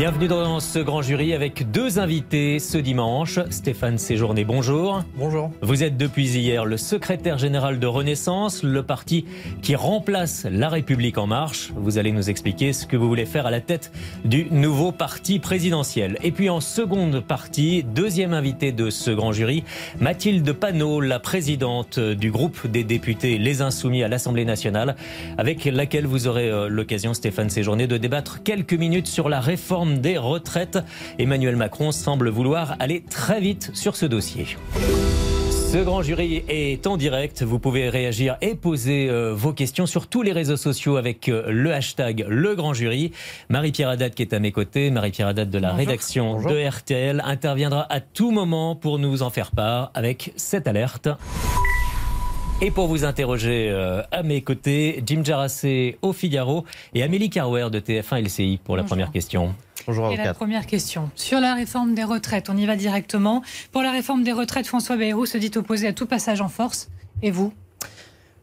Bienvenue dans ce grand jury avec deux invités ce dimanche. Stéphane Séjourné, bonjour. Bonjour. Vous êtes depuis hier le secrétaire général de Renaissance, le parti qui remplace La République en marche. Vous allez nous expliquer ce que vous voulez faire à la tête du nouveau parti présidentiel. Et puis en seconde partie, deuxième invité de ce grand jury, Mathilde Panot, la présidente du groupe des députés Les Insoumis à l'Assemblée nationale, avec laquelle vous aurez euh, l'occasion, Stéphane Séjourné, de débattre quelques minutes sur la réforme des retraites. Emmanuel Macron semble vouloir aller très vite sur ce dossier. Ce grand jury est en direct. Vous pouvez réagir et poser euh, vos questions sur tous les réseaux sociaux avec euh, le hashtag Le Grand Jury. Marie-Pierre Haddad qui est à mes côtés, Marie-Pierre Haddad de la Bonjour. rédaction Bonjour. de RTL, interviendra à tout moment pour nous en faire part avec cette alerte. Et pour vous interroger euh, à mes côtés, Jim Jarassé au Figaro et Amélie Carwer de TF1 LCI pour la Bonjour. première question. Bonjour Et la première question. Sur la réforme des retraites, on y va directement. Pour la réforme des retraites, François Bayrou se dit opposé à tout passage en force. Et vous?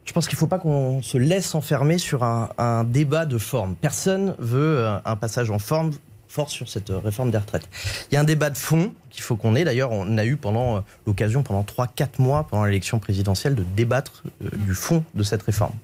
Je pense qu'il ne faut pas qu'on se laisse enfermer sur un, un débat de forme. Personne veut euh, un passage en forme force sur cette euh, réforme des retraites. Il y a un débat de fond qu'il faut qu'on ait. D'ailleurs, on a eu pendant euh, l'occasion, pendant 3-4 mois, pendant l'élection présidentielle, de débattre du fond de cette réforme.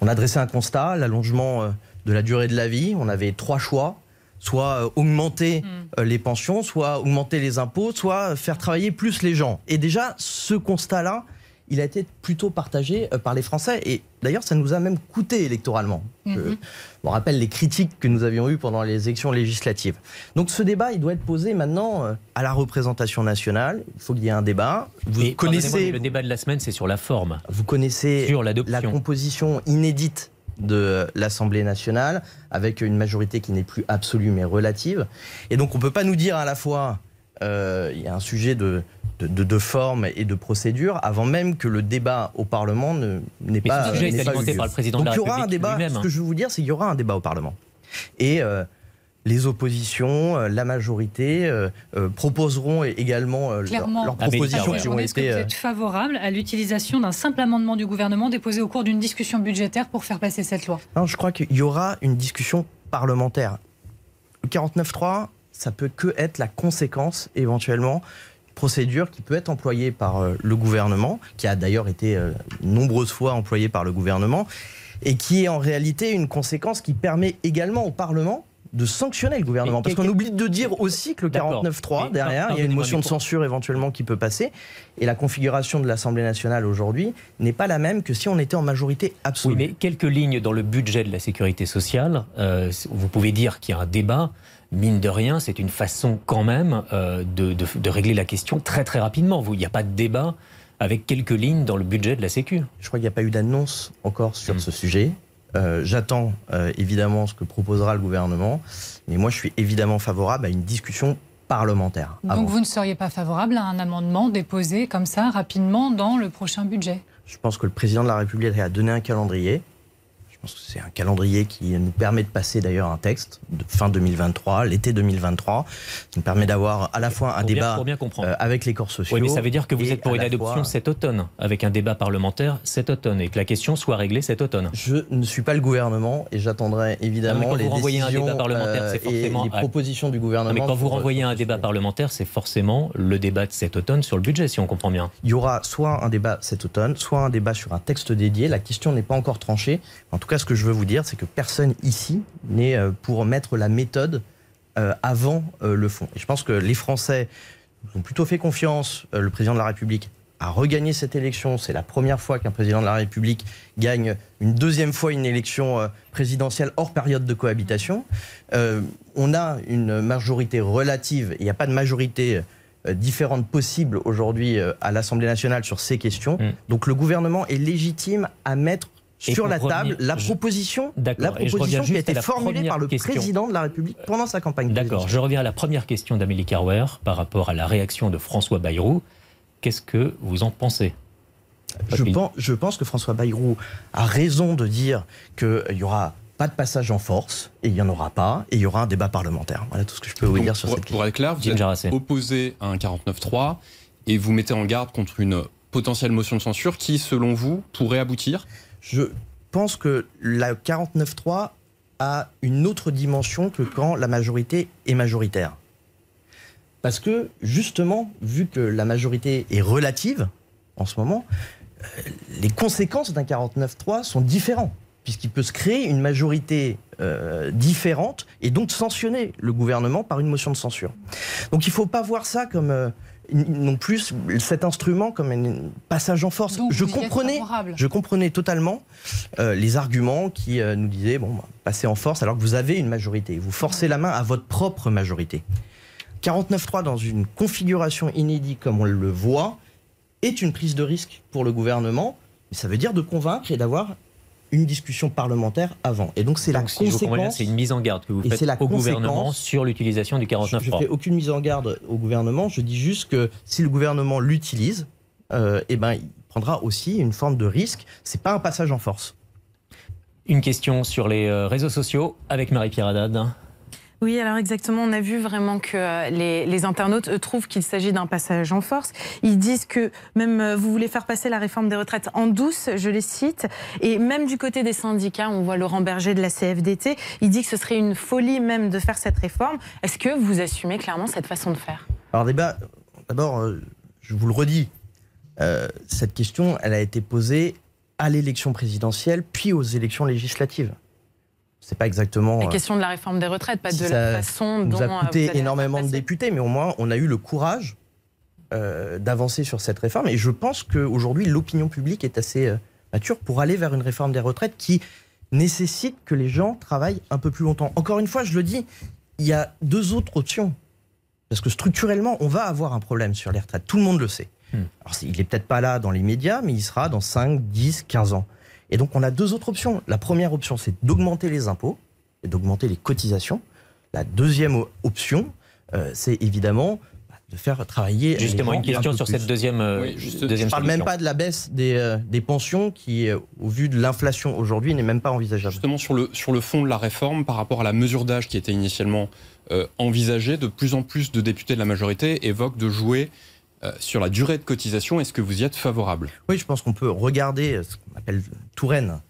On a dressé un constat, l'allongement de la durée de la vie. On avait trois choix. Soit euh, augmenter euh, les pensions, soit augmenter les impôts, soit faire travailler plus les gens. Et déjà, ce constat-là, il a été plutôt partagé euh, par les Français. Et d'ailleurs, ça nous a même coûté électoralement. Je Mhm. me rappelle les critiques que nous avions eues pendant les élections législatives. Donc ce débat, il doit être posé maintenant à la représentation nationale. Il faut qu'il y ait un débat. Vous Et connaissez, le débat de la semaine, c'est sur la forme, vous connaissez sur la composition inédite de l'Assemblée nationale, avec une majorité qui n'est plus absolue mais relative. Et donc on ne peut pas nous dire à la fois euh, il y a un sujet de, de, de- de forme et de procédure avant même que le débat au Parlement ne- pas, ce sujet n'ait est pas alimenté eu lieu. par le président donc, de la il y aura un débat. Ce que je veux vous dire, c'est qu'il y aura un débat au Parlement. Et euh, les oppositions, euh, la majorité euh, euh, proposeront également leurs- Clairement, leurs Amélie propositions qui ont Est-ce que été. vous êtes favorable à l'utilisation d'un simple amendement du gouvernement déposé au cours d'une discussion budgétaire pour faire passer cette loi? Non, je crois qu'il y aura une discussion parlementaire. Le 49.3, ça peut que être la conséquence, éventuellement, procédure qui peut être employée par le gouvernement, qui a d'ailleurs été euh, nombreuses fois employée par le gouvernement, et qui est en réalité une conséquence qui permet également au Parlement de sanctionner le gouvernement. Parce qu'on oublie de dire aussi que le D'accord. 49.3, Mais derrière, il y a une motion de censure éventuellement qui peut passer. Et la configuration de l'Assemblée nationale aujourd'hui n'est pas la même que si on était en majorité absolue. Oui, mais quelques lignes dans le budget de la sécurité sociale. euh, vous pouvez dire qu'il y a un débat. Mine de rien, c'est une façon quand même euh, de, de- de régler la question très très rapidement. Vous- Il n'y a pas de débat avec quelques lignes dans le budget de la Sécu. Je crois qu'il n'y a pas eu d'annonce encore sur Mm. ce sujet. Euh, J'attends euh, évidemment ce que proposera le gouvernement, mais moi je suis évidemment favorable à une discussion parlementaire. avant. Donc vous ne seriez pas favorable à un amendement déposé comme ça rapidement dans le prochain budget? Je pense que le président de la République a donné un calendrier. Je pense que c'est un calendrier qui nous permet de passer d'ailleurs un texte de fin 2023, l'été 2023, qui nous permet d'avoir à la fois un Pour débat bien euh, avec les corps sociaux. Oui, mais ça veut dire que vous êtes pour une adoption fois- cet automne, avec un débat parlementaire cet automne, et que la question soit réglée cet automne. Je ne suis pas le gouvernement et j'attendrai évidemment les décisions euh, et à- propositions du Non, gouvernement. mais quand vous renvoyez un débat parlementaire, c'est forcément le débat de cet automne sur le budget, si on comprend bien. Il y aura soit un débat cet automne, soit un débat sur un texte dédié. La question n'est pas encore tranchée. En tout cas, ce que je veux vous dire, c'est que personne ici n'est euh, pour mettre la méthode euh, avant euh, le fond. Et je pense que les Français ont plutôt fait confiance. Le président de la République a regagné cette élection. C'est la première fois qu'un président de la République gagne une deuxième fois une élection présidentielle hors période de cohabitation. Euh, on a une majorité relative. Il n'y a pas de majorité euh, différente possible aujourd'hui à l'Assemblée nationale sur ces questions. Mm. Donc le gouvernement est légitime à mettre Et sur la table la proposition, la je proposition qui a été la formulée par le question. président de la République pendant sa campagne D'accord, je reviens à la première question d'Amélie Carwer par rapport à la réaction de François Bayrou. Qu'est-ce que vous en pensez? Je pense, je pense que François Bayrou a raison de dire qu'il y aura pas de passage en force, et il n'y en aura pas, et il y aura un débat parlementaire. Voilà tout ce que je peux vous Donc, dire sur pour, cette question. pour être clair, vous Jim êtes Jarassé. opposé à un 49-3 et vous mettez en garde contre une potentielle motion de censure qui, selon vous, pourrait aboutir? Je pense que la 49.3 a une autre dimension que quand la majorité est majoritaire. Parce que, justement, vu que la majorité est relative en ce moment, euh, les conséquences d'un 49.3 sont différentes. Puisqu'il peut se créer une majorité euh, différente et donc sanctionner le gouvernement par une motion de censure. Donc il ne faut pas voir ça comme euh, non plus cet instrument comme un passage en force. Donc, Je comprenais, je comprenais totalement euh, les arguments qui euh, nous disaient bon, bah, passez en force alors que vous avez une majorité. Vous forcez la main à votre propre majorité. 49.3 dans une configuration inédite comme on le voit est une prise de risque pour le gouvernement. Mais ça veut dire de convaincre et d'avoir une discussion parlementaire avant. Et donc c'est la si conséquence. c'est une mise en garde que vous faites la au gouvernement sur l'utilisation du Je ne fais 49.3. aucune mise en garde au gouvernement. Je dis juste que si le gouvernement l'utilise, euh, eh ben, il prendra aussi une forme de risque. C'est pas un passage en force. Une question sur les euh, réseaux sociaux avec Marie-Pierre Haddad. Oui, alors exactement, on a vu vraiment que euh, les, internautes trouvent qu'il s'agit d'un passage en force. Ils disent que même euh, vous voulez faire passer la réforme des retraites en douce, je les cite, et même du côté des syndicats, on voit Laurent Berger de la CFDT, il dit que ce serait une folie même de faire cette réforme. Est-ce que vous assumez clairement cette façon de faire? Alors débat, d'abord, euh, je vous le redis, cette question, elle a été posée à l'élection présidentielle, puis aux élections législatives. C'est pas exactement. La euh, question de la réforme des retraites, pas de ça la façon dont nous a euh, vous coûté énormément de députés, mais au moins on a eu le courage euh, d'avancer sur cette réforme. Et je pense qu'aujourd'hui, l'opinion publique est assez euh, mature pour aller vers une réforme des retraites qui nécessite que les gens travaillent un peu plus longtemps. Encore une fois, je le dis, il y a deux autres options. Parce que structurellement, on va avoir un problème sur les retraites. Tout le monde le sait. Hmm. Alors, il n'est peut-être pas là dans les médias, mais il sera dans 5, 10, 15 ans. Et donc, on a deux autres options. La première option, c'est d'augmenter les impôts et d'augmenter les cotisations. La deuxième option, euh, c'est évidemment bah, de faire travailler. les Justement, gens une question un peu sur plus. cette deuxième, euh, Oui, juste- deuxième Je parle même pas de la baisse des, euh, des pensions qui, euh, au vu de l'inflation aujourd'hui, n'est même pas envisageable. Justement, sur le, sur le fond de la réforme, par rapport à la mesure d'âge qui était initialement euh, envisagée, de plus en plus de députés de la majorité évoquent de jouer euh, sur la durée de cotisation. Est-ce que vous y êtes favorable? Oui, je pense qu'on peut regarder ce qu'on appelle Touraine.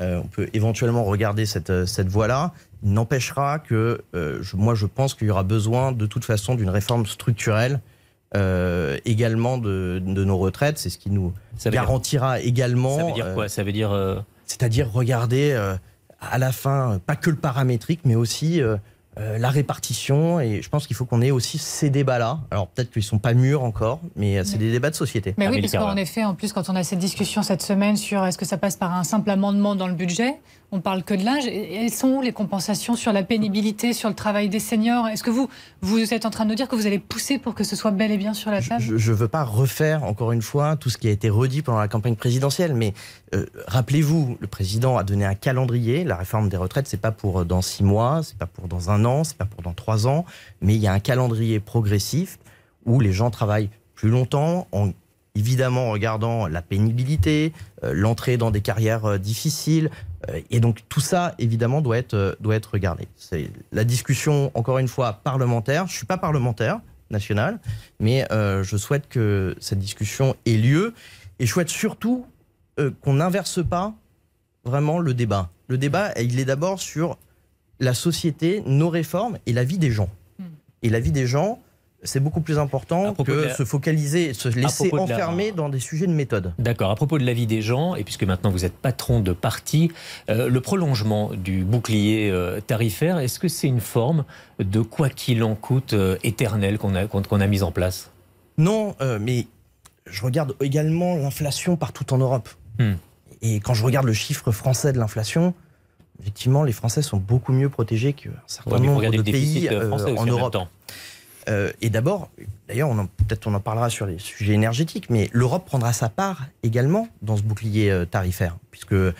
Euh, on peut éventuellement regarder cette, euh, cette voie-là. Il N'empêchera que, euh, je- moi, je pense qu'il y aura besoin de toute façon d'une réforme structurelle euh, également de, de nos retraites. C'est ce qui nous Ça veut dire- garantira également. Ça veut dire quoi? Ça veut dire euh, C'est-à-dire regarder euh, à la fin, pas que le paramétrique, mais aussi euh, la répartition. Et je pense qu'il faut qu'on ait aussi ces débats-là. Alors peut-être qu'ils sont pas mûrs encore, mais euh, c'est des débats de société. Mais oui, parce qu'en effet, en plus, quand on a cette discussion cette semaine sur est-ce que ça passe par un simple amendement dans le budget, on parle que de l'âge. Et Elles sont où les compensations sur la pénibilité, sur le travail des seniors Est-ce que vous, vous êtes en train de nous dire que vous allez pousser pour que ce soit bel et bien sur la table? Je ne veux pas refaire encore une fois tout ce qui a été redit pendant la campagne présidentielle, mais euh, rappelez-vous, le président a donné un calendrier. La réforme des retraites, c'est pas pour dans six mois, c'est pas pour dans un c'est pas pour trois ans, mais il y a un calendrier progressif où les gens travaillent plus longtemps, en évidemment en regardant la pénibilité, euh, l'entrée dans des carrières euh, difficiles, euh, et donc tout ça évidemment doit être doit être regardé. C'est la discussion encore une fois parlementaire. Je suis pas parlementaire national, mais je souhaite que cette discussion ait lieu et je souhaite surtout qu'on n'inverse pas vraiment le débat. Le débat, il est d'abord sur la société, nos réformes et la vie des gens. Hmm. Et la vie des gens, c'est beaucoup plus important que de la- se focaliser, se laisser la- enfermer dans des sujets de méthode. D'accord. À propos de la vie des gens, et puisque maintenant vous êtes patron de parti, euh, le prolongement du bouclier euh, tarifaire, est-ce que c'est une forme de quoi qu'il en coûte euh, éternel qu'on a, qu'on a mis en place? Non, euh, mais je regarde également l'inflation partout en Europe. Hmm. Et quand je regarde le chiffre français de l'inflation, effectivement, les Français sont beaucoup mieux protégés qu'un certain Ouais, nombre de pays euh, français aussi en Europe. Euh, et d'abord, d'ailleurs, peut-être on en parlera sur les sujets énergétiques, mais l'Europe prendra sa part également dans ce bouclier euh, tarifaire, puisque euh,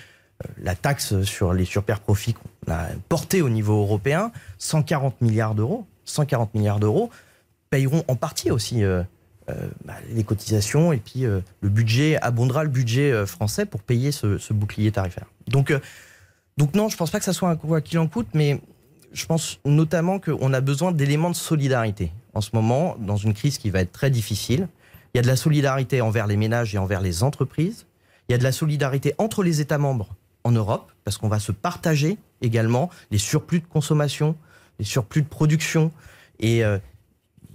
la taxe sur les superprofits qu'on a portée au niveau européen, 140 milliards d'euros, 140 milliards d'euros, payeront en partie aussi euh, euh, bah, les cotisations et puis euh, le budget abondera le budget euh, français pour payer ce, ce bouclier tarifaire. Donc, euh, Donc non, je pense pas que ça soit un quoi qu'il en coûte, mais je pense notamment qu'on a besoin d'éléments de solidarité en ce moment, dans une crise qui va être très difficile. Il y a de la solidarité envers les ménages et envers les entreprises. Il y a de la solidarité entre les États membres en Europe, parce qu'on va se partager également les surplus de consommation, les surplus de production. Et euh,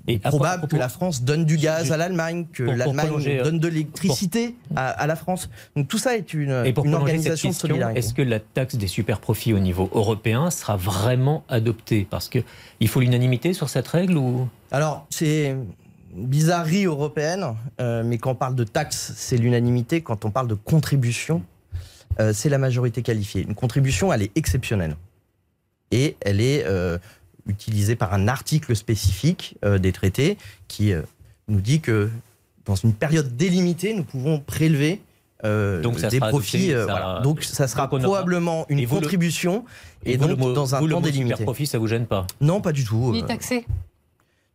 est probable que la France donne du gaz à l'Allemagne, que l'Allemagne euh, donne de l'électricité à, la France. Donc tout ça est une, une organisation de solidarité. Est-ce que la taxe des super profits au niveau européen sera vraiment adoptée? Parce qu'il faut l'unanimité sur cette règle ou? Alors, c'est une bizarrerie européenne, euh, mais quand on parle de taxe, c'est l'unanimité. Quand on parle de contribution, euh, c'est la majorité qualifiée. Une contribution, elle est exceptionnelle. Et elle est utilisé par un article spécifique euh, des traités qui euh, nous dit que dans une période délimitée, nous pouvons prélever euh, des profits. Donc ça sera probablement une contribution et, donc dans un temps délimité. profit, ça vous gêne pas Non, pas du tout. Ni taxé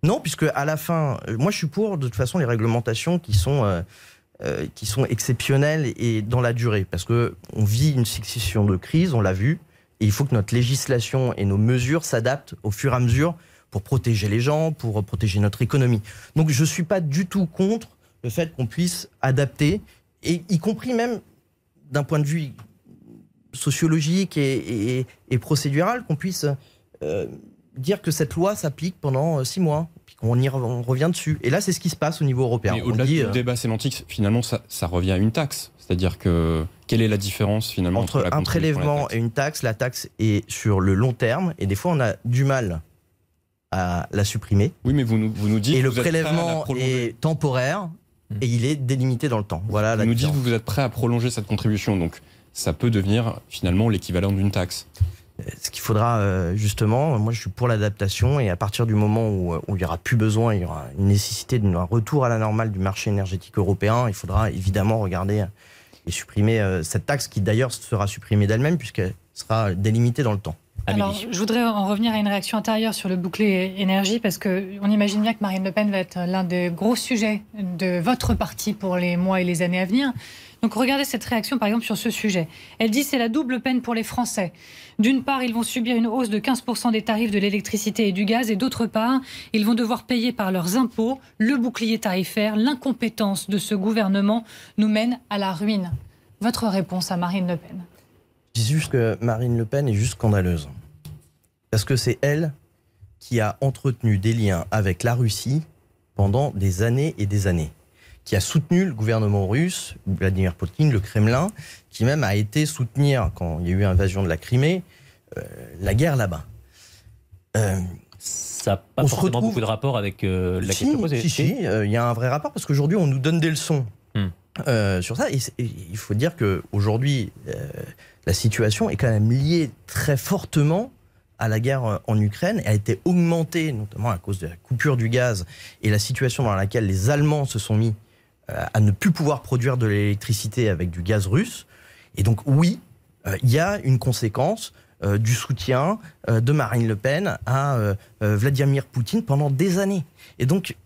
Non, puisque à la fin, moi je suis pour de toute façon les réglementations qui sont qui sont exceptionnelles et dans la durée, parce que on vit une succession de crises, on l'a vu. Et il faut que notre législation et nos mesures s'adaptent au fur et à mesure pour protéger les gens, pour protéger notre économie. Donc je ne suis pas du tout contre le fait qu'on puisse adapter, et y compris même d'un point de vue sociologique et, procédural, qu'on puisse euh, dire que cette loi s'applique pendant euh, six mois, qu'on y revient dessus. Et là, c'est ce qui se passe au niveau européen. Mais au-delà du euh, débat sémantique, finalement, ça, ça revient à une taxe. C'est-à-dire que quelle est la différence finalement entre, un prélèvement et, une taxe La taxe est sur le long terme et des fois on a du mal à la supprimer. Oui, mais vous nous, vous nous dites. Et le prélèvement est temporaire et il est délimité dans le temps. Voilà. Vous nous dites que vous êtes prêt à prolonger cette contribution, donc ça peut devenir finalement l'équivalent d'une taxe. Ce qu'il faudra euh, justement, moi je suis pour l'adaptation et à partir du moment où, où il n'y aura plus besoin, il y aura une nécessité d'un retour à la normale du marché énergétique européen, il faudra évidemment regarder et supprimer euh, cette taxe qui d'ailleurs sera supprimée d'elle-même puisqu'elle sera délimitée dans le temps. Alors, je voudrais en revenir à une réaction intérieure sur le bouclier énergie, parce qu'on imagine bien que Marine Le Pen va être l'un des gros sujets de votre parti pour les mois et les années à venir. Donc regardez cette réaction par exemple sur ce sujet. Elle dit c'est la double peine pour les Français. D'une part, ils vont subir une hausse de 15% des tarifs de l'électricité et du gaz, et d'autre part, ils vont devoir payer par leurs impôts le bouclier tarifaire. L'incompétence de ce gouvernement nous mène à la ruine. Votre réponse à Marine Le Pen Je dis juste que Marine Le Pen est juste scandaleuse. Parce que c'est elle qui a entretenu des liens avec la Russie pendant des années et des années qui a soutenu le gouvernement russe, Vladimir Poutine, le Kremlin, qui même a été soutenir, quand il y a eu invasion de la Crimée, euh, la guerre là-bas. Euh, ça n'a pas forcément beaucoup de rapport avec euh, la question posée. Si, si, il y a un vrai rapport, parce qu'aujourd'hui, on nous donne des leçons hmm. sur ça. Et, il faut dire qu'aujourd'hui, la situation est quand même liée très fortement à la guerre en Ukraine a été augmentée, notamment à cause de la coupure du gaz et la situation dans laquelle les Allemands se sont mis à ne plus pouvoir produire de l'électricité avec du gaz russe. Et donc oui, euh, il y a une conséquence euh, du soutien de Marine Le Pen à Vladimir Poutine pendant des années. Et donc,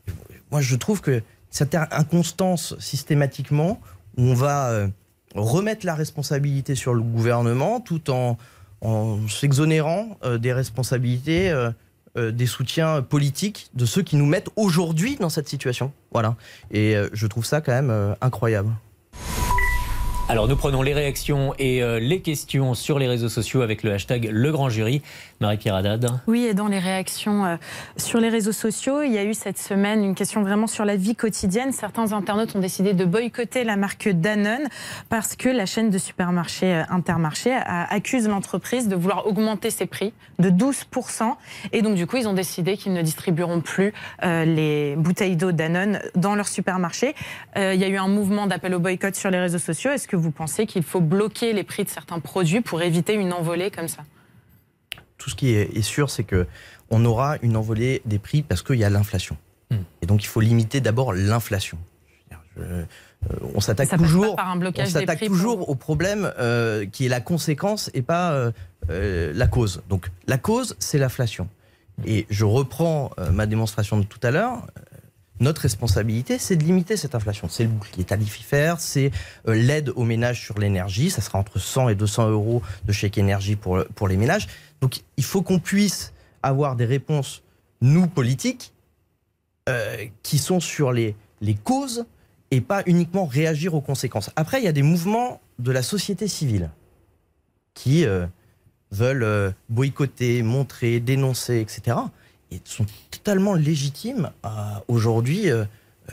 moi je trouve que cette inconstance systématiquement, où on va remettre la responsabilité sur le gouvernement tout en, en s'exonérant des responsabilités euh, des soutiens politiques de ceux qui nous mettent aujourd'hui dans cette situation. Voilà. Et euh, je trouve ça quand même euh, incroyable. Alors nous prenons les réactions et euh, les questions sur les réseaux sociaux avec le hashtag Le Grand Jury. Marie-Pierre Haddad. Oui, et dans les réactions euh, sur les réseaux sociaux, il y a eu cette semaine une question vraiment sur la vie quotidienne. Certains internautes ont décidé de boycotter la marque Danone parce que la chaîne de supermarchés euh, Intermarché accuse l'entreprise de vouloir augmenter ses prix de 12%. Et donc du coup, ils ont décidé qu'ils ne distribueront plus les bouteilles d'eau Danone dans leurs supermarchés. il y a eu un mouvement d'appel au boycott sur les réseaux sociaux. Vous pensez qu'il faut bloquer les prix de certains produits pour éviter une envolée comme ça Tout ce qui est sûr, c'est que on aura une envolée des prix parce qu'il y a l'inflation. Hmm. Et donc il faut limiter d'abord l'inflation. Euh, on s'attaque toujours, on s'attaque toujours au problème euh, qui est la conséquence et pas euh, la cause. Donc la cause, c'est l'inflation. Et je reprends ma démonstration de tout à l'heure. Notre responsabilité, c'est de limiter cette inflation. C'est le bouclier tarifaire, c'est euh, l'aide aux ménages sur l'énergie. Ça sera entre 100 et 200 euros de chèque énergie pour, pour les ménages. Donc il faut qu'on puisse avoir des réponses, nous, politiques, euh, qui sont sur les, les causes et pas uniquement réagir aux conséquences. Après, il y a des mouvements de la société civile qui euh, veulent boycotter, montrer, dénoncer, etc sont totalement légitimes à aujourd'hui euh,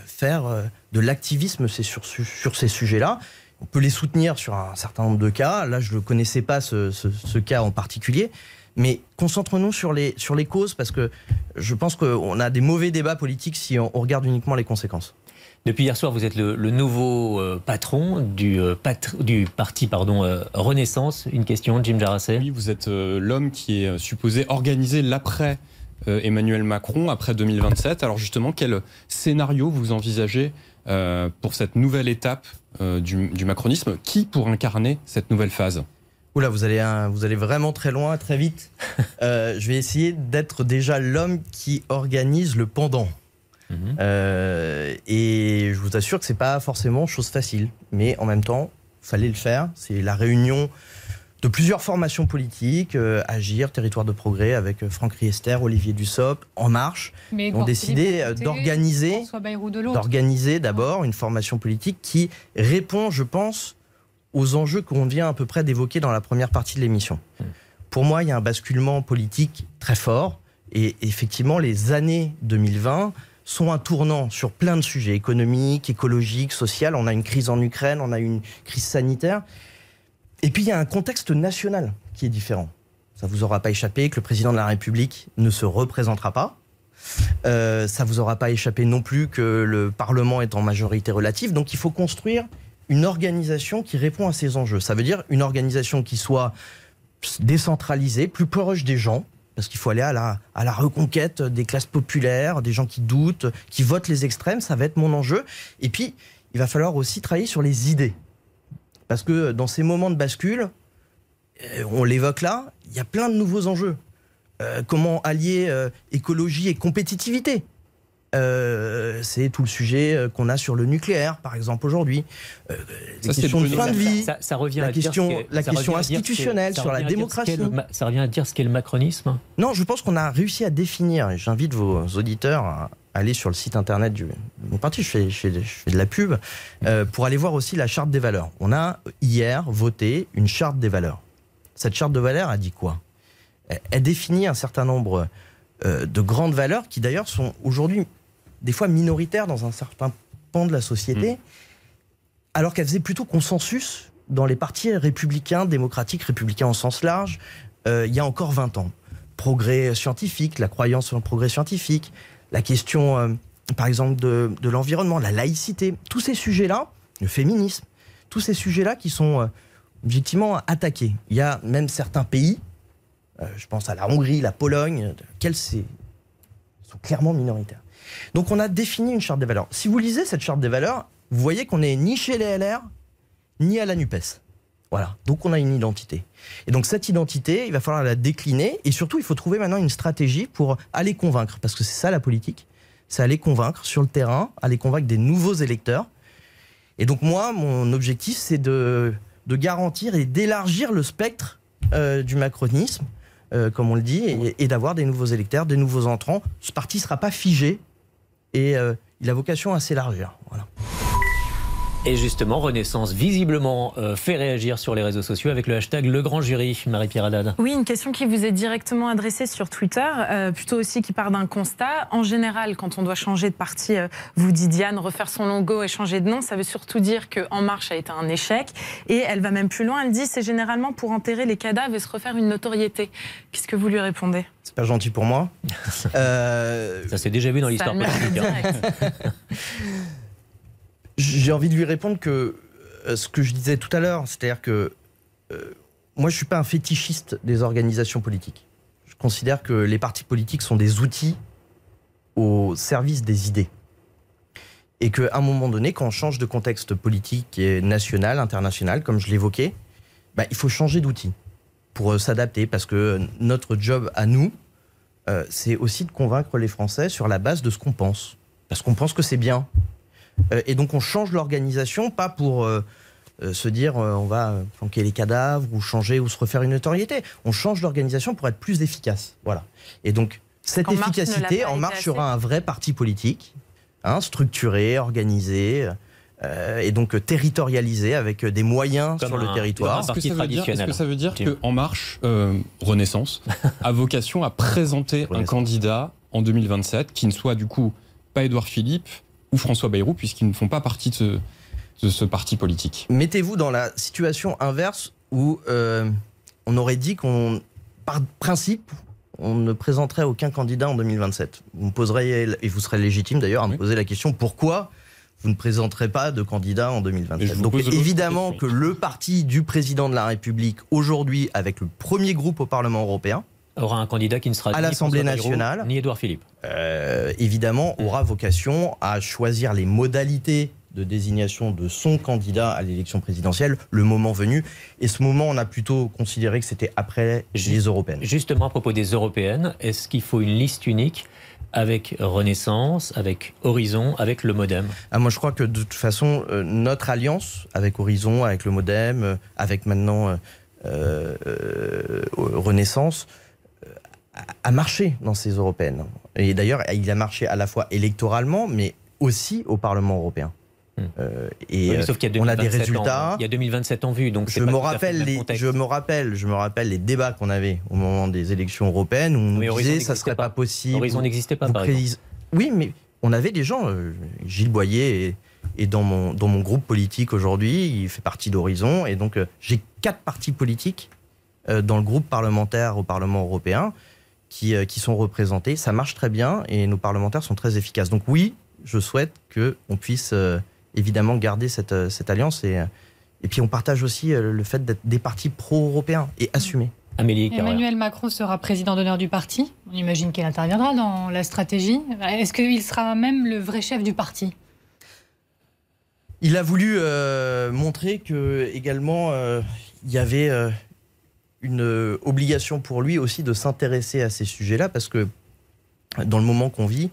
faire euh, de l'activisme sur, sur ces sujets-là. On peut les soutenir sur un certain nombre de cas. Là, je ne connaissais pas ce, cas en particulier. Mais concentrons-nous sur les, sur les causes parce que je pense qu'on a des mauvais débats politiques si on, regarde uniquement les conséquences. Depuis hier soir, vous êtes le, nouveau euh, patron du, du parti pardon, Renaissance. Une question, Jim Jarassé Oui, vous êtes l'homme qui est supposé organiser l'après euh, Emmanuel Macron après 2027. Alors justement, quel scénario vous envisagez euh, pour cette nouvelle étape euh, du, macronisme? Qui pour incarner cette nouvelle phase? Oula, vous allez, vous allez vraiment très loin, très vite. je vais essayer d'être déjà l'homme qui organise le pendant. Mhm. et je vous assure que c'est pas forcément chose facile, mais en même temps, fallait le faire. C'est la réunion de plusieurs formations politiques, euh, Agir, Territoire de Progrès, avec euh, Franck Riester, Olivier Dussopt, En Marche, ont décidé euh, d'organiser, d'organiser d'abord une formation politique qui répond, je pense, aux enjeux qu'on vient à peu près d'évoquer dans la première partie de l'émission. Pour moi, il y a un basculement politique très fort, et effectivement, les années 2020 sont un tournant sur plein de sujets économiques, écologiques, sociaux. On a une crise en Ukraine, on a une crise sanitaire. Et puis il y a un contexte national qui est différent. Ça vous aura pas échappé que le président de la République ne se représentera pas. Euh, ça vous aura pas échappé non plus que le Parlement est en majorité relative. Donc il faut construire une organisation qui répond à ces enjeux. Ça veut dire une organisation qui soit décentralisée, plus proche des gens, parce qu'il faut aller à la, à la reconquête des classes populaires, des gens qui doutent, qui votent les extrêmes, ça va être mon enjeu. Et puis, il va falloir aussi travailler sur les idées. Parce que dans ces moments de bascule, euh, on l'évoque là, il y a plein de nouveaux enjeux. Euh, comment allier euh, écologie et compétitivité c'est tout le sujet qu'on a sur le nucléaire, par exemple, aujourd'hui. Euh, la question de fin de vie, ça, revient la à question, dire la question institutionnelle sur la démocratie. ça revient à dire ce qu'est le macronisme Non, je pense qu'on a réussi à définir, et j'invite vos auditeurs à aller sur le site internet du mon parti, je fais, je fais, de la pub, euh, pour aller voir aussi la charte des valeurs. On a hier voté une charte des valeurs. Cette charte de valeurs a dit quoi? Elle définit un certain nombre euh, de grandes valeurs qui d'ailleurs sont aujourd'hui des fois minoritaires dans un certain pan de la société, mm. alors qu'elles faisaient plutôt consensus dans les partis républicains, démocratiques, républicains en sens large, euh, il y a encore 20 ans. Progrès scientifique, la croyance sur le progrès scientifique, la question, euh, par exemple, de, l'environnement, la laïcité, tous ces sujets-là, le féminisme, tous ces sujets-là qui sont euh, objectivement attaqués. Il y a même certains pays, je pense à la Hongrie, la Pologne, lesquels sont clairement minoritaires. Donc on a défini une charte des valeurs. Si vous lisez cette charte des valeurs, vous voyez qu'on n'est ni chez les LR, ni à la NUPES. Voilà, donc on a une identité. Et donc cette identité, il va falloir la décliner et surtout il faut trouver maintenant une stratégie pour aller convaincre, parce que c'est ça la politique, c'est aller convaincre sur le terrain, aller convaincre des nouveaux électeurs. Et donc moi, mon objectif, c'est de, garantir et d'élargir le spectre euh, du macronisme, euh, comme on le dit, et, d'avoir des nouveaux électeurs, des nouveaux entrants. Ce parti ne sera pas figé et euh, il a vocation à s'élargir. Voilà. Et justement, Renaissance, visiblement, euh, fait réagir sur les réseaux sociaux avec le hashtag Le Grand Jury, Marie-Pierre Haddad. Oui, une question qui vous est directement adressée sur Twitter, euh, plutôt aussi qui part d'un constat. En général, quand on doit changer de parti, euh, vous dit Diane, refaire son logo et changer de nom, ça veut surtout dire que En Marche a été un échec. Et elle va même plus loin, elle dit c'est généralement pour enterrer les cadavres et se refaire une notoriété. Qu'est-ce que vous lui répondez? C'est pas gentil pour moi. Ça s'est déjà vu dans l'histoire politique. J'ai envie de lui répondre que euh, ce que je disais tout à l'heure, c'est-à-dire que euh, moi, je ne suis pas un fétichiste des organisations politiques. Je considère que les partis politiques sont des outils au service des idées. Et qu'à un moment donné, quand on change de contexte politique et national, international, comme je l'évoquais, bah, il faut changer d'outil pour euh, s'adapter. Parce que notre job à nous, c'est aussi de convaincre les Français sur la base de ce qu'on pense parce qu'on pense que c'est bien. Euh, et donc on change l'organisation, pas pour euh, euh, se dire on va planquer les cadavres ou changer ou se refaire une notoriété. On change l'organisation pour être plus efficace. Voilà. Et donc cette efficacité, En Marche sera un vrai parti politique, hein, structuré, organisé. et donc territorialisé avec des moyens sur le territoire. Est-ce que, ça veut dire que En Marche, Renaissance, a vocation à présenter un candidat en 2027 qui ne soit du coup pas Édouard Philippe ou François Bayrou, puisqu'ils ne font pas partie de ce, parti politique. Mettez-vous dans la situation inverse où euh, on aurait dit qu'on, par principe, on ne présenterait aucun candidat en 2027. Vous me poserez, et vous serez légitime d'ailleurs à me poser la question pourquoi vous ne présenterez pas de candidat en 2027. Donc évidemment que le parti du président de la République aujourd'hui, avec le premier groupe au Parlement européen, aura un candidat qui ne sera à l'Assemblée nationale, ni Édouard Philippe. Euh, évidemment, aura vocation à choisir les modalités de désignation de son candidat à l'élection présidentielle le moment venu. Et ce moment, on a plutôt considéré que c'était après les européennes. Justement, à propos des européennes, est-ce qu'il faut une liste unique avec Renaissance, avec Horizon, avec le Modem? Ah, Moi, je crois que de toute façon, euh, notre alliance avec Horizon, avec le Modem, euh, avec maintenant Renaissance, a marché dans ces européennes. Et d'ailleurs, il a marché à la fois électoralement, mais aussi au Parlement européen. Hmm. Euh, et sauf qu'il y a on a des résultats. il y a 2027 en vue, donc je me rappelle les, je me rappelle, je me rappelle les débats qu'on avait au moment des élections européennes où on nous disait ça serait pas, possible. Horizon n'existait pas. Par exemple. Oui, mais on avait des gens. Euh, Gilles Boyer est, dans mon dans mon groupe politique aujourd'hui. Il fait partie d'Horizon et donc euh, j'ai quatre partis politiques dans le groupe parlementaire au Parlement européen. Euh, qui, sont représentés. Ça marche très bien et nos parlementaires sont très efficaces. Donc oui, je souhaite qu'on puisse euh, évidemment garder cette, euh, cette alliance et, et puis on partage aussi le fait d'être des partis pro-européens et assumés. Amélie Emmanuel Macron sera président d'honneur du parti. On imagine qu'il interviendra dans la stratégie. Est-ce qu'il sera même le vrai chef du parti? Il a voulu montrer que également il y avait une euh, obligation pour lui aussi de s'intéresser à ces sujets-là, parce que dans le moment qu'on vit,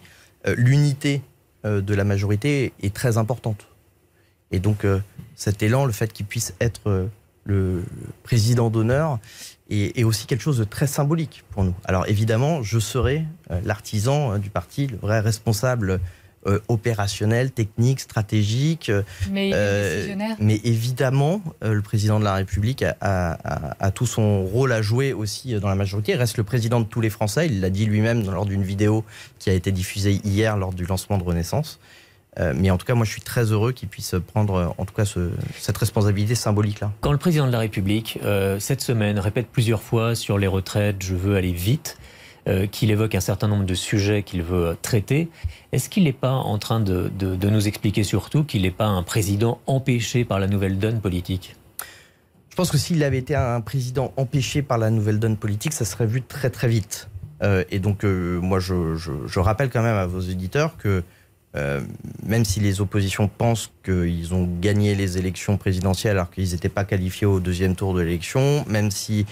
euh, l'unité euh, de la majorité est très importante. Et donc cet élan, le fait qu'il puisse être le président d'honneur, est, aussi quelque chose de très symbolique pour nous. Alors évidemment, je serai l'artisan du parti, le vrai responsable euh, opérationnel, technique, stratégique. Mais, euh, mais évidemment, euh, le président de la République a, tout son rôle à jouer aussi dans la majorité. Il reste le président de tous les Français. Il l'a dit lui-même lors d'une vidéo qui a été diffusée hier lors du lancement de Renaissance. mais en tout cas, moi, je suis très heureux qu'il puisse prendre, en tout cas, cette responsabilité symbolique-là. Quand le président de la République, cette semaine, répète plusieurs fois sur les retraites, je veux aller vite, euh, qu'il évoque un certain nombre de sujets qu'il veut traiter. Est-ce qu'il n'est pas en train de, nous expliquer surtout qu'il n'est pas un président empêché par la nouvelle donne politique? Je pense que s'il avait été un président empêché par la nouvelle donne politique, ça serait vu très très vite. Euh, et donc, euh, moi, je, rappelle quand même à vos éditeurs que même si les oppositions pensent qu'ils ont gagné les élections présidentielles alors qu'ils n'étaient pas qualifiés au deuxième tour de l'élection, même si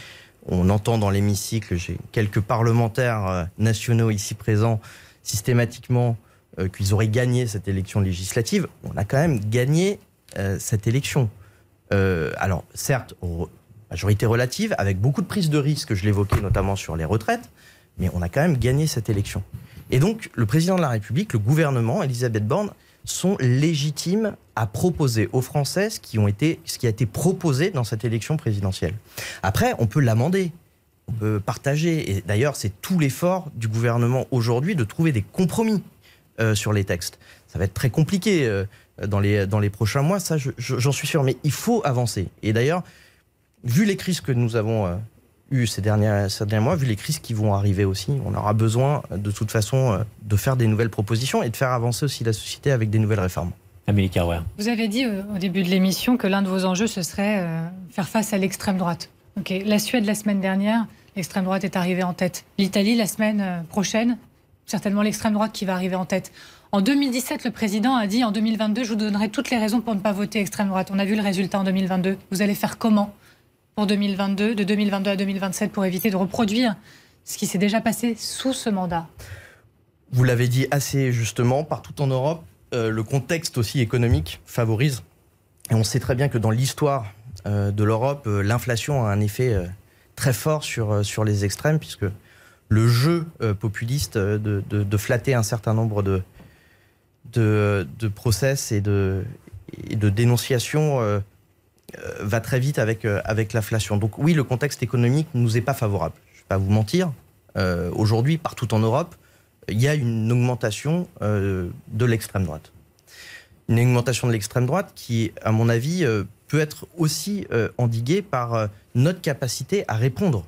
on entend dans l'hémicycle, j'ai quelques parlementaires euh, nationaux ici présents, systématiquement euh, qu'ils auraient gagné cette élection législative. On a quand même gagné euh, cette élection. alors, certes, majorité relative, avec beaucoup de prises de risques, je l'évoquais notamment sur les retraites, mais on a quand même gagné cette élection. Et donc, le président de la République, le gouvernement, Elisabeth Borne, sont légitimes à proposer aux Français ce qui, ont été, ce qui a été proposé dans cette élection présidentielle. Après, on peut l'amender, on peut partager. Et d'ailleurs, c'est tout l'effort du gouvernement aujourd'hui de trouver des compromis euh, sur les textes. Ça va être très compliqué euh, dans, les, dans les prochains mois, ça j'en suis sûr. Mais il faut avancer. Et d'ailleurs, vu les crises que nous avons euh, eu ces derniers, ces derniers mois, vu les crises qui vont arriver aussi, on aura besoin de toute façon euh, de faire des nouvelles propositions et de faire avancer aussi la société avec des nouvelles réformes. Amélie Carwer. Vous avez dit euh, au début de l'émission que l'un de vos enjeux, ce serait euh, faire face à l'extrême droite. Ok, La Suède, la semaine dernière, l'extrême droite est arrivée en tête. L'Italie, la semaine prochaine, certainement l'extrême droite qui va arriver en tête. En 2017, le président a dit en 2022, je vous donnerai toutes les raisons pour ne pas voter extrême droite. On a vu le résultat en 2022. Vous allez faire comment? Pour 2022, de 2022 à 2027, pour éviter de reproduire ce qui s'est déjà passé sous ce mandat Vous l'avez dit assez justement, partout en Europe, euh, le contexte aussi économique favorise. Et on sait très bien que dans l'histoire euh, de l'Europe, euh, l'inflation a un effet très fort sur, sur les extrêmes, puisque le jeu populiste de, de- flatter un certain nombre de, de, de process et de, et de dénonciations va très vite avec, euh, avec l'inflation. Donc oui, le contexte économique ne nous est pas favorable. Je ne vais pas vous mentir. Euh, Aujourd'hui, partout en Europe, il y a une augmentation euh, de l'extrême droite. Une augmentation de l'extrême droite qui, à mon avis, euh, peut être aussi euh, endiguée par euh, notre capacité à répondre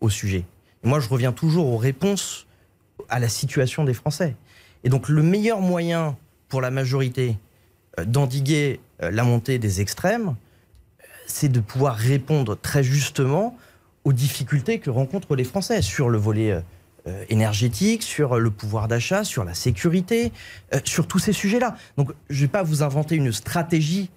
au sujet. Et moi, je reviens toujours aux réponses à la situation des Français. Et donc, le meilleur moyen pour la majorité euh, d'endiguer euh, la montée des extrêmes, euh, c'est de pouvoir répondre très justement aux difficultés que rencontrent les Français sur le volet euh, euh, énergétique, sur le pouvoir d'achat, sur la sécurité, euh, sur tous ces sujets-là. Donc, je ne vais pas vous inventer une stratégie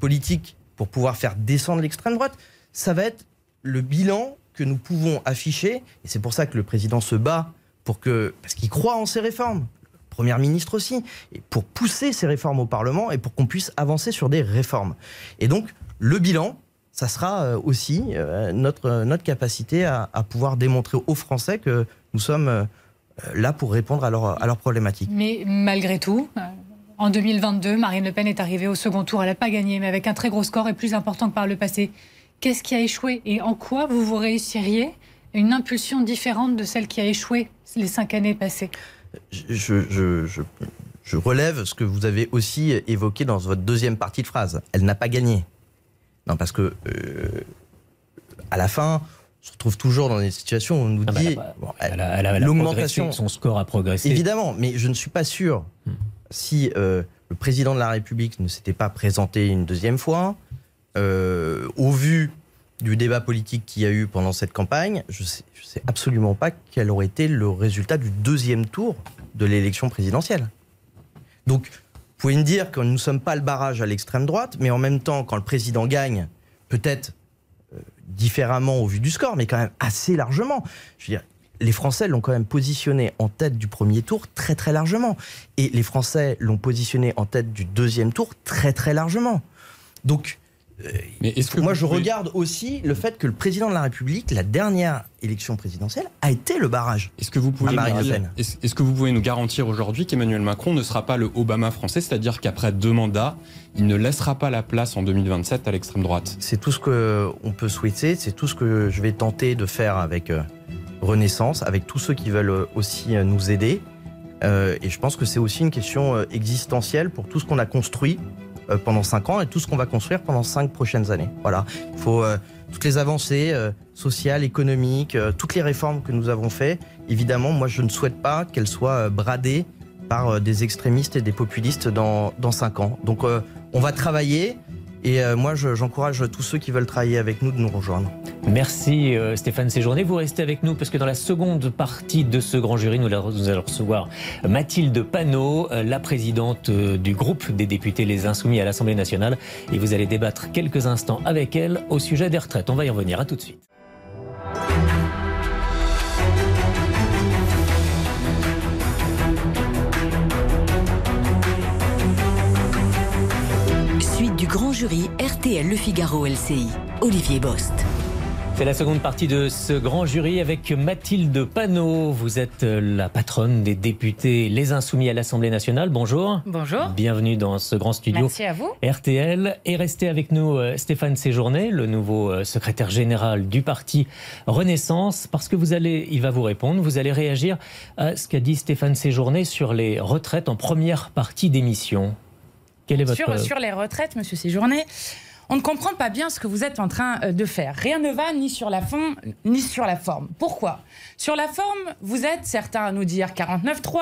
politique pour pouvoir faire descendre l'extrême droite. Ça va être le bilan que nous pouvons afficher, et c'est pour ça que le président se bat pour que, parce qu'il croit en ces réformes. Première ministre aussi, pour pousser ces réformes au Parlement et pour qu'on puisse avancer sur des réformes. Et donc, le bilan, ça sera euh, aussi euh, notre, euh, notre capacité à, à pouvoir démontrer aux Français que nous sommes là pour répondre à, leur, à leurs problématiques. Mais malgré tout, en 2022, Marine Le Pen est arrivée au second tour. Elle n'a pas gagné, mais avec un très gros score et plus important que par le passé. Qu'est-ce qui a échoué et en quoi vous vous réussiriez une impulsion différente de celle qui a échoué les cinq années passées? Je, je- je- je relève ce que vous avez aussi évoqué dans votre deuxième partie de phrase. Elle n'a pas gagné. Non, parce que euh, à la fin, on se retrouve toujours dans des situations où on nous Ah bah, dit a l'augmentation. Son score a progressé. Évidemment, mais je ne suis pas sûr Hmm. si euh, le président de la République ne s'était pas présenté une deuxième fois, euh, au vu du débat politique qu'il y a eu pendant cette campagne, je ne sais, sais absolument pas quel aurait été le résultat du deuxième tour de l'élection présidentielle. Donc, pouvez me dire que nous ne sommes pas le barrage à l'extrême droite, mais en même temps, quand le président gagne, peut-être euh, différemment au vu du score, mais quand même assez largement. Je veux dire, les Français l'ont quand même positionné en tête du premier tour très très largement. Et les Français l'ont positionné en tête du deuxième tour très très largement. Donc, Mais est-ce que moi je pouvez- regarde aussi le fait que le président de la République, la dernière élection présidentielle, a été le barrage. Est-ce que vous pouvez est-ce que vous pouvez nous garantir aujourd'hui qu'Emmanuel Macron ne sera pas le Obama français, c'est-à-dire qu'après deux mandats, il ne laissera pas la place en 2027 à l'extrême droite? C'est tout ce qu'on peut souhaiter, c'est tout ce que je vais tenter de faire avec euh, Renaissance, avec tous ceux qui veulent euh, aussi euh, nous aider. Euh, et je pense que c'est aussi une question euh, existentielle pour tout ce qu'on a construit euh, pendant cinq ans et tout ce qu'on va construire pendant cinq prochaines années. Voilà, il faut euh, toutes les avancées euh, sociales, économiques, euh, toutes les réformes que nous avons faites. Évidemment, moi, je ne souhaite pas qu'elles soient euh, bradées par euh, des extrémistes et des populistes dans, dans cinq ans. Donc, euh, on va travailler. Et euh, moi, je- j'encourage tous ceux qui veulent travailler avec nous de nous rejoindre. Merci euh, Stéphane Séjourné. Vous restez avec nous parce que dans la seconde partie de ce grand jury, nous, allons recevoir Mathilde Panot, euh, la présidente euh, du groupe des députés Les Insoumis à l'Assemblée nationale. Et vous allez débattre quelques instants avec elle au sujet des retraites. On va y revenir. À tout de suite. Suite du grand jury RTL Le Figaro LCI. Olivier Bost. C'est la seconde partie de ce grand jury avec Mathilde Panot. Vous êtes euh, la patronne des députés Les Insoumis à l'Assemblée nationale. Bonjour. Bonjour. Bienvenue dans ce grand studio. Merci à vous. RTL. Et restez avec nous euh, Stéphane Séjourné, le nouveau euh, secrétaire général du parti Renaissance, parce que vous allez, il va vous répondre, vous allez réagir à ce qu'a dit Stéphane Séjourné sur les retraites en première partie d'émission. Quel est votre... Sur, sur les retraites, monsieur Séjourné, on ne comprend pas bien ce que vous êtes en train euh, de faire. Rien ne va ni sur la fond ni sur la forme. Pourquoi? Sur la forme, vous êtes certains à nous dire 49-3.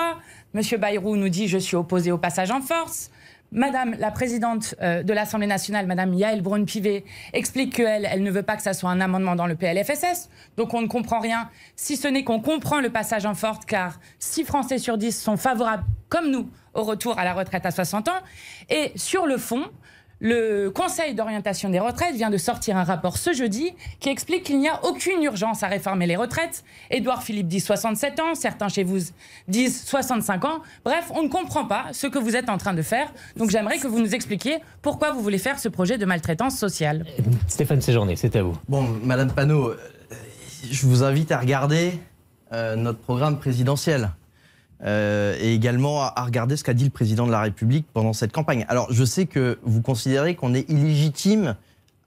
Monsieur Bayrou nous dit je suis opposé au passage en force. Madame la présidente euh, de l'Assemblée nationale, Madame Yael Braun-Pivet, explique qu'elle, elle ne veut pas que ça soit un amendement dans le PLFSS. Donc on ne comprend rien, si ce n'est qu'on comprend le passage en force, car 6 Français sur 10 sont favorables, comme nous, au retour à la retraite à 60 ans. Et sur le fond, le Conseil d'orientation des retraites vient de sortir un rapport ce jeudi qui explique qu'il n'y a aucune urgence à réformer les retraites. Édouard Philippe dit 67 ans, certains chez vous disent 65 ans. Bref, on ne comprend pas ce que vous êtes en train de faire. Donc j'aimerais que vous nous expliquiez pourquoi vous voulez faire ce projet de maltraitance sociale. Stéphane Séjourné, c'est à vous. Bon, Madame Panot, euh, je vous invite à regarder euh, notre programme présidentiel. Euh, et également à, à regarder ce qu'a dit le président de la République pendant cette campagne. Alors, je sais que vous considérez qu'on est illégitime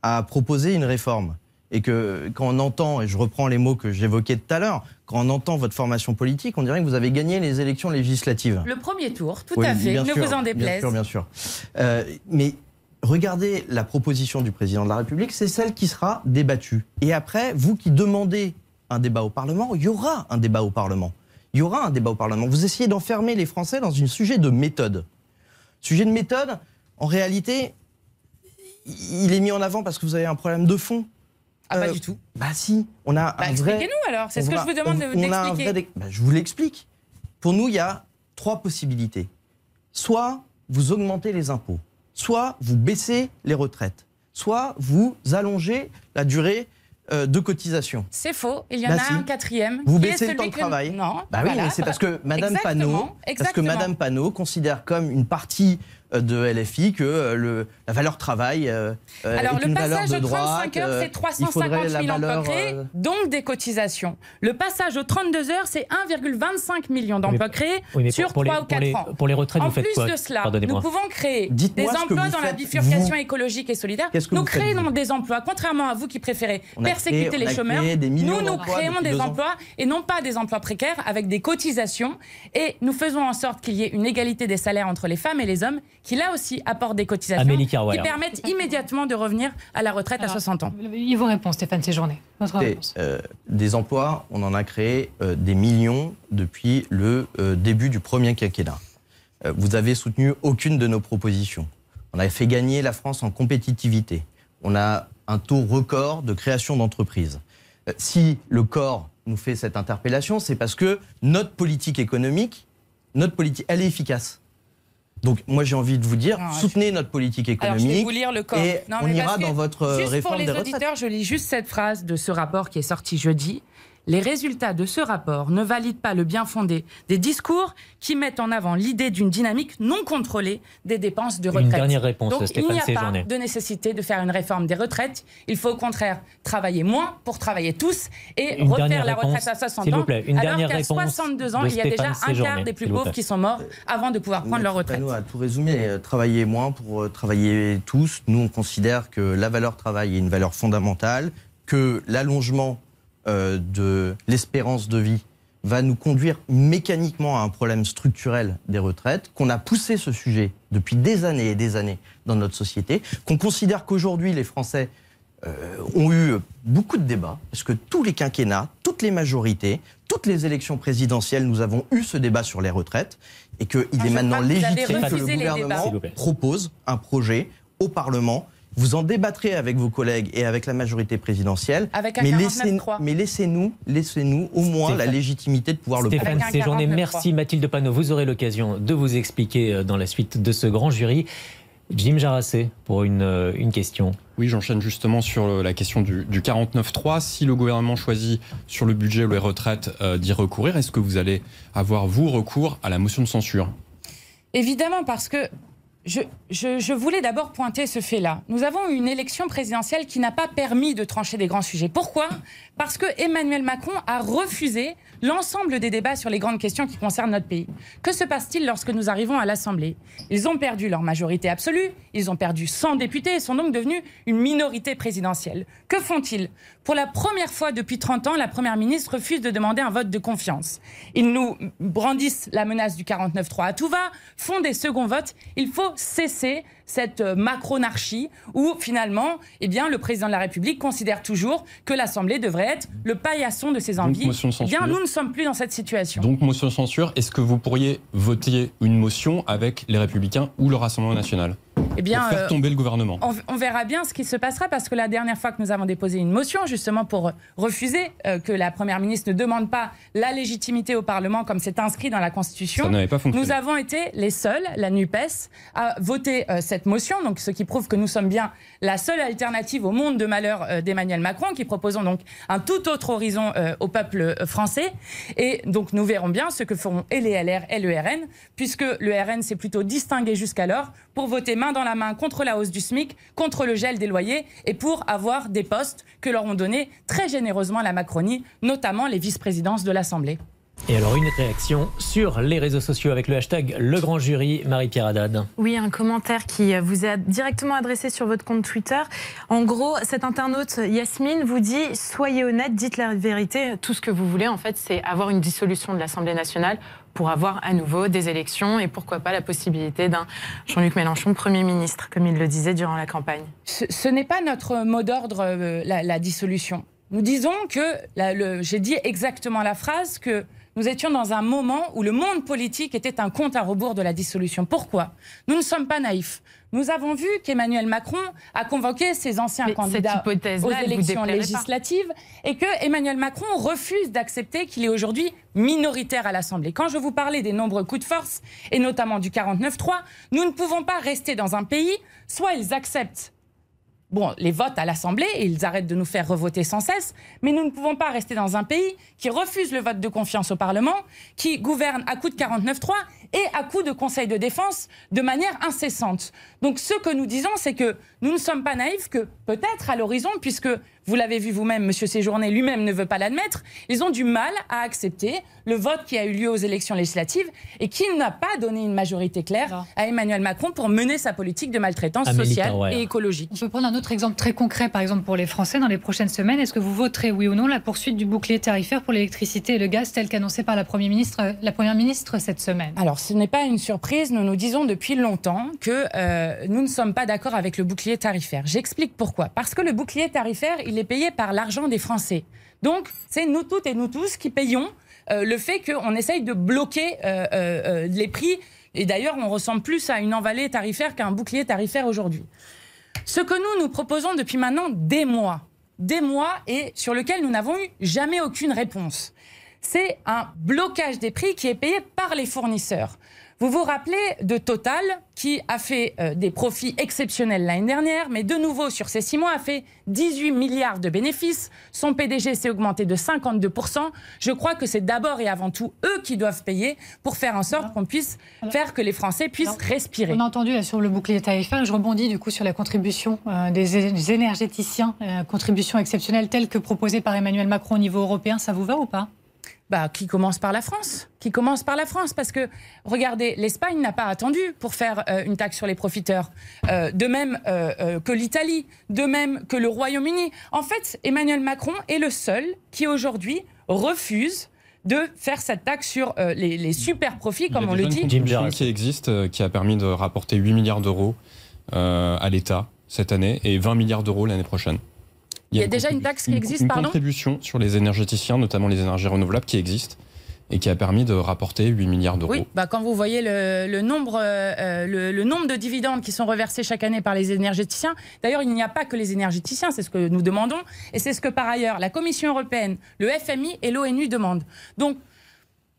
à proposer une réforme. Et que quand on entend, et je reprends les mots que j'évoquais tout à l'heure, quand on entend votre formation politique, on dirait que vous avez gagné les élections législatives. Le premier tour, tout Oui, à fait, bien ne sûr, vous en Bien déplaise. sûr, bien sûr. Euh, mais regardez la proposition du président de la République, c'est celle qui sera débattue. Et après, vous qui demandez un débat au Parlement, il y aura un débat au Parlement. Il y aura un débat au Parlement. Vous essayez d'enfermer les Français dans un sujet de méthode. Sujet de méthode, en réalité, il est mis en avant parce que vous avez un problème de fond. Ah, pas Euh, du tout. Bah si, on a Bah, un vrai... Expliquez-nous alors, c'est ce que va- je vous demande de- d'expliquer. dé- bah, je vous l'explique. Pour nous, il y a trois possibilités. Soit vous augmentez les impôts, soit vous baissez les retraites, soit vous allongez la durée de cotisation. C'est faux. Il y en Bah a si. un quatrième. Vous qui est baissez le temps de que- travail. Non. Bah oui, voilà. c'est parce que Madame Exactement, Panot, parce que. Madame Panot considère comme une partie euh, de LFI que euh, le, la valeur travail euh, euh, Alors, est le une valeur passage de au 35 droite. heures, c'est il 350 faudrait 000 la emplois créés, euh, donc des cotisations. Le passage aux 32 heures, c'est 1,25 million d'emplois créés oui, sur pour, pour 3 les, ou pour 4 les- ans. pour les retraites, En vous faites plus quoi de cela, nous pouvons créer des emplois dans la bifurcation vous. écologique et solidaire. Que nous faites, créons des emplois, contrairement à vous qui préférez On persécuter créé- les chômeurs. Nous, nous créons des emplois et non pas des emplois précaires avec des cotisations. Et nous faisons en sorte qu'il y ait une égalité des salaires entre les femmes et les hommes qui, là aussi, apportent des cotisations Amélie qui Carrouer. permettent immédiatement de revenir à la retraite à Alors, 60 ans. Il vous répond, Stéphane Séjourné. Votre réponse. euh, des emplois, on en a créé euh, des millions depuis le euh, début du premier quinquennat. Euh, vous avez soutenu aucune de nos propositions. On a fait gagner la France en compétitivité. On a un taux record de création d'entreprises. Euh, si le corps nous fait cette interpellation, c'est parce que notre politique économique, notre politique, elle est efficace. Donc moi j'ai envie de vous dire, Non, soutenez notre politique Alors, je vais économique vous lire le corps. et Non, on ira dans votre Juste pour les des retraites. auditeurs, je lis juste cette phrase de ce rapport qui est sorti jeudi. Les résultats de ce rapport ne valident pas le bien fondé des discours qui mettent en avant l'idée d'une dynamique non contrôlée des dépenses de Une retraite. dernière réponse, Donc, Stéphane il n'y a Séjourné. pas de nécessité de faire une réforme des retraites. Il faut au contraire travailler moins pour travailler tous et Une refaire la retraite réponse, à 60 s'il ans. vous plaît, une alors dernière qu'à réponse 62 ans, il y a déjà un quart des plus s'il vous pauvres plaît. qui sont morts avant de pouvoir prendre leur retraite. Panot a tout résumé. Euh, Travailler moins pour euh, travailler tous. Nous, on considère que la valeur travail est une valeur fondamentale, que l'allongement euh, de l'espérance de vie va nous conduire mécaniquement à un problème structurel des retraites, qu'on a poussé ce sujet depuis des années et des années dans notre société, qu'on considère qu'aujourd'hui les Français euh, ont eu beaucoup de débats, parce que tous les quinquennats, toutes les majorités, toutes les élections présidentielles, nous avons eu ce débat sur les retraites, et qu'il Ah, est maintenant légitime que le gouvernement propose un projet au Parlement. Vous en débattrez avec vos collègues et avec la majorité présidentielle. Avec un mais 49.3. laissez, mais laissez-nous, laissez-nous au moins la Stéphane- légitimité de pouvoir le Stéphane Avec un Séjourné, 49.3. merci Mathilde Panot. Vous aurez l'occasion de vous expliquer euh, dans la suite de ce grand jury. Jim Jarassé, pour une, euh, une question. Oui, j'enchaîne justement sur le- la question du, du 49.3. Si le gouvernement choisit sur le budget ou les retraites euh, d'y recourir, est-ce que vous allez avoir, vous, recours à la motion de censure? Évidemment, parce que je, voulais d'abord pointer ce fait-là. Nous avons eu une élection présidentielle qui n'a pas permis de trancher des grands sujets. Pourquoi? Parce que Emmanuel Macron a refusé l'ensemble des débats sur les grandes questions qui concernent notre pays. Que se passe-t-il lorsque nous arrivons à l'Assemblée? Ils ont perdu leur majorité absolue, ils ont perdu 100 députés et sont donc devenus une minorité présidentielle. Que font-ils? Pour la première fois depuis 30 ans, la Première ministre refuse de demander un vote de confiance. Ils nous brandissent la menace du 49-3 à tout va, font des seconds votes. Il faut cesser cette euh, macronarchie où finalement, eh bien, le président de la République considère toujours que l'Assemblée devrait être le paillasson de ses envies. motion de Eh bien, nous ne sommes plus dans cette situation. Donc, motion de censure, est-ce que vous pourriez voter une motion avec les Républicains ou le Rassemblement national? Eh bien, Pour faire euh, tomber le gouvernement. on, on verra bien ce qui se passera parce que la dernière fois que nous avons déposé une motion justement pour refuser euh, que la première ministre ne demande pas la légitimité au Parlement comme c'est inscrit dans la Constitution, Ça pas nous avons été les seuls, la NUPES, à voter euh, cette motion, donc ce qui prouve que nous sommes bien la seule alternative au monde de malheur d'Emmanuel Macron, qui proposons donc un tout autre horizon au peuple français. Et donc nous verrons bien ce que feront et les LR et le RN, puisque le RN s'est plutôt distingué jusqu'alors pour voter main dans la main contre la hausse du SMIC, contre le gel des loyers et pour avoir des postes que leur ont donné très généreusement la Macronie, notamment les vice-présidences de l'Assemblée. Et alors une réaction sur les réseaux sociaux avec le hashtag Le Grand Jury, Marie-Pierre Haddad. Oui, un commentaire qui vous est directement adressé sur votre compte Twitter. En gros, cet internaute Yasmine vous dit Soyez honnête, dites la vérité. Tout ce que vous voulez, en fait, c'est avoir une dissolution de l'Assemblée nationale pour avoir à nouveau des élections et pourquoi pas la possibilité d'un Jean-Luc Mélenchon Premier ministre, comme il le disait durant la campagne. Ce, n'est pas notre mot d'ordre, euh, la, la dissolution. Nous disons que, j'ai dit exactement la phrase, que nous étions dans un moment où le monde politique était un compte à rebours de la dissolution. Pourquoi? Nous ne sommes pas naïfs. Nous avons vu qu'Emmanuel Macron a convoqué ses anciens Mais candidats aux élections pas législatives et que Emmanuel Macron refuse d'accepter qu'il est aujourd'hui minoritaire à l'Assemblée. Quand je vous parlais des nombreux coups de force et notamment du 49-3, nous ne pouvons pas rester dans un pays, soit ils acceptent bon, les votes à l'Assemblée et ils arrêtent de nous faire revoter sans cesse, mais nous ne pouvons pas rester dans un pays qui refuse le vote de confiance au Parlement, qui gouverne à coup de 49-3 et à coup de Conseil de défense de manière incessante. Donc ce que nous disons, c'est que nous ne sommes pas naïfs, que peut-être à l'horizon, puisque vous l'avez vu vous-même, M. Séjourné lui-même ne veut pas l'admettre, ils ont du mal à accepter le vote qui a eu lieu aux élections législatives et qui n'a pas donné une majorité claire à Emmanuel Macron pour mener sa politique de maltraitance Amélie sociale et écologique. On peut prendre un autre exemple très concret, par exemple pour les Français, dans les prochaines semaines. Est-ce que vous voterez, oui ou non, la poursuite du bouclier tarifaire pour l'électricité et le gaz, tel qu'annoncé par la Première ministre, la première ministre cette semaine? Alors, ce n'est pas une surprise. Nous nous disons depuis longtemps que euh, nous ne sommes pas d'accord avec le bouclier tarifaire. J'explique pourquoi. Parce que le bouclier tarifaire, il est payé par l'argent des Français. Donc, c'est nous toutes et nous tous qui payons euh, le fait qu'on essaye de bloquer euh, euh, les prix. Et d'ailleurs, on ressemble plus à une envalée tarifaire qu'à un bouclier tarifaire aujourd'hui. Ce que nous, nous proposons depuis maintenant des mois, des mois et sur lequel nous n'avons eu jamais aucune réponse, c'est un blocage des prix qui est payé par les fournisseurs. Vous vous rappelez de Total qui a fait euh, des profits exceptionnels l'année dernière, mais de nouveau sur ces six mois a fait 18 milliards de bénéfices. Son PDG s'est augmenté de 52%. Je crois que c'est d'abord et avant tout eux qui doivent payer pour faire en sorte qu'on puisse faire que les Français puissent respirer. On a entendu là, sur le bouclier tarifaire, je rebondis du coup sur la contribution euh, des, énergéticiens, euh, contribution exceptionnelle telle que proposée par Emmanuel Macron au niveau européen, ça vous va ou pas? Bah, qui commence par la France. Qui commence par la France. Parce que, regardez, l'Espagne n'a pas attendu pour faire euh, une taxe sur les profiteurs. Euh, de même euh, euh, que l'Italie, de même que le Royaume-Uni. En fait, Emmanuel Macron est le seul qui aujourd'hui refuse de faire cette taxe sur euh, les, les super profits, comme on Il y le a dit. une contribution qui existe, euh, qui a permis de rapporter 8 milliards d'euros euh, à l'État cette année et 20 milliards d'euros l'année prochaine. Il y a déjà une taxe qui existe, une pardon contribution sur les énergéticiens, notamment les énergies renouvelables, qui existe et qui a permis de rapporter 8 milliards d'euros. Oui, bah quand vous voyez le, le nombre, euh, euh, le, le nombre de dividendes qui sont reversés chaque année par les énergéticiens, d'ailleurs, il n'y a pas que les énergéticiens, c'est ce que nous demandons, et c'est ce que par ailleurs la Commission européenne, le FMI et l'ONU demandent. Donc,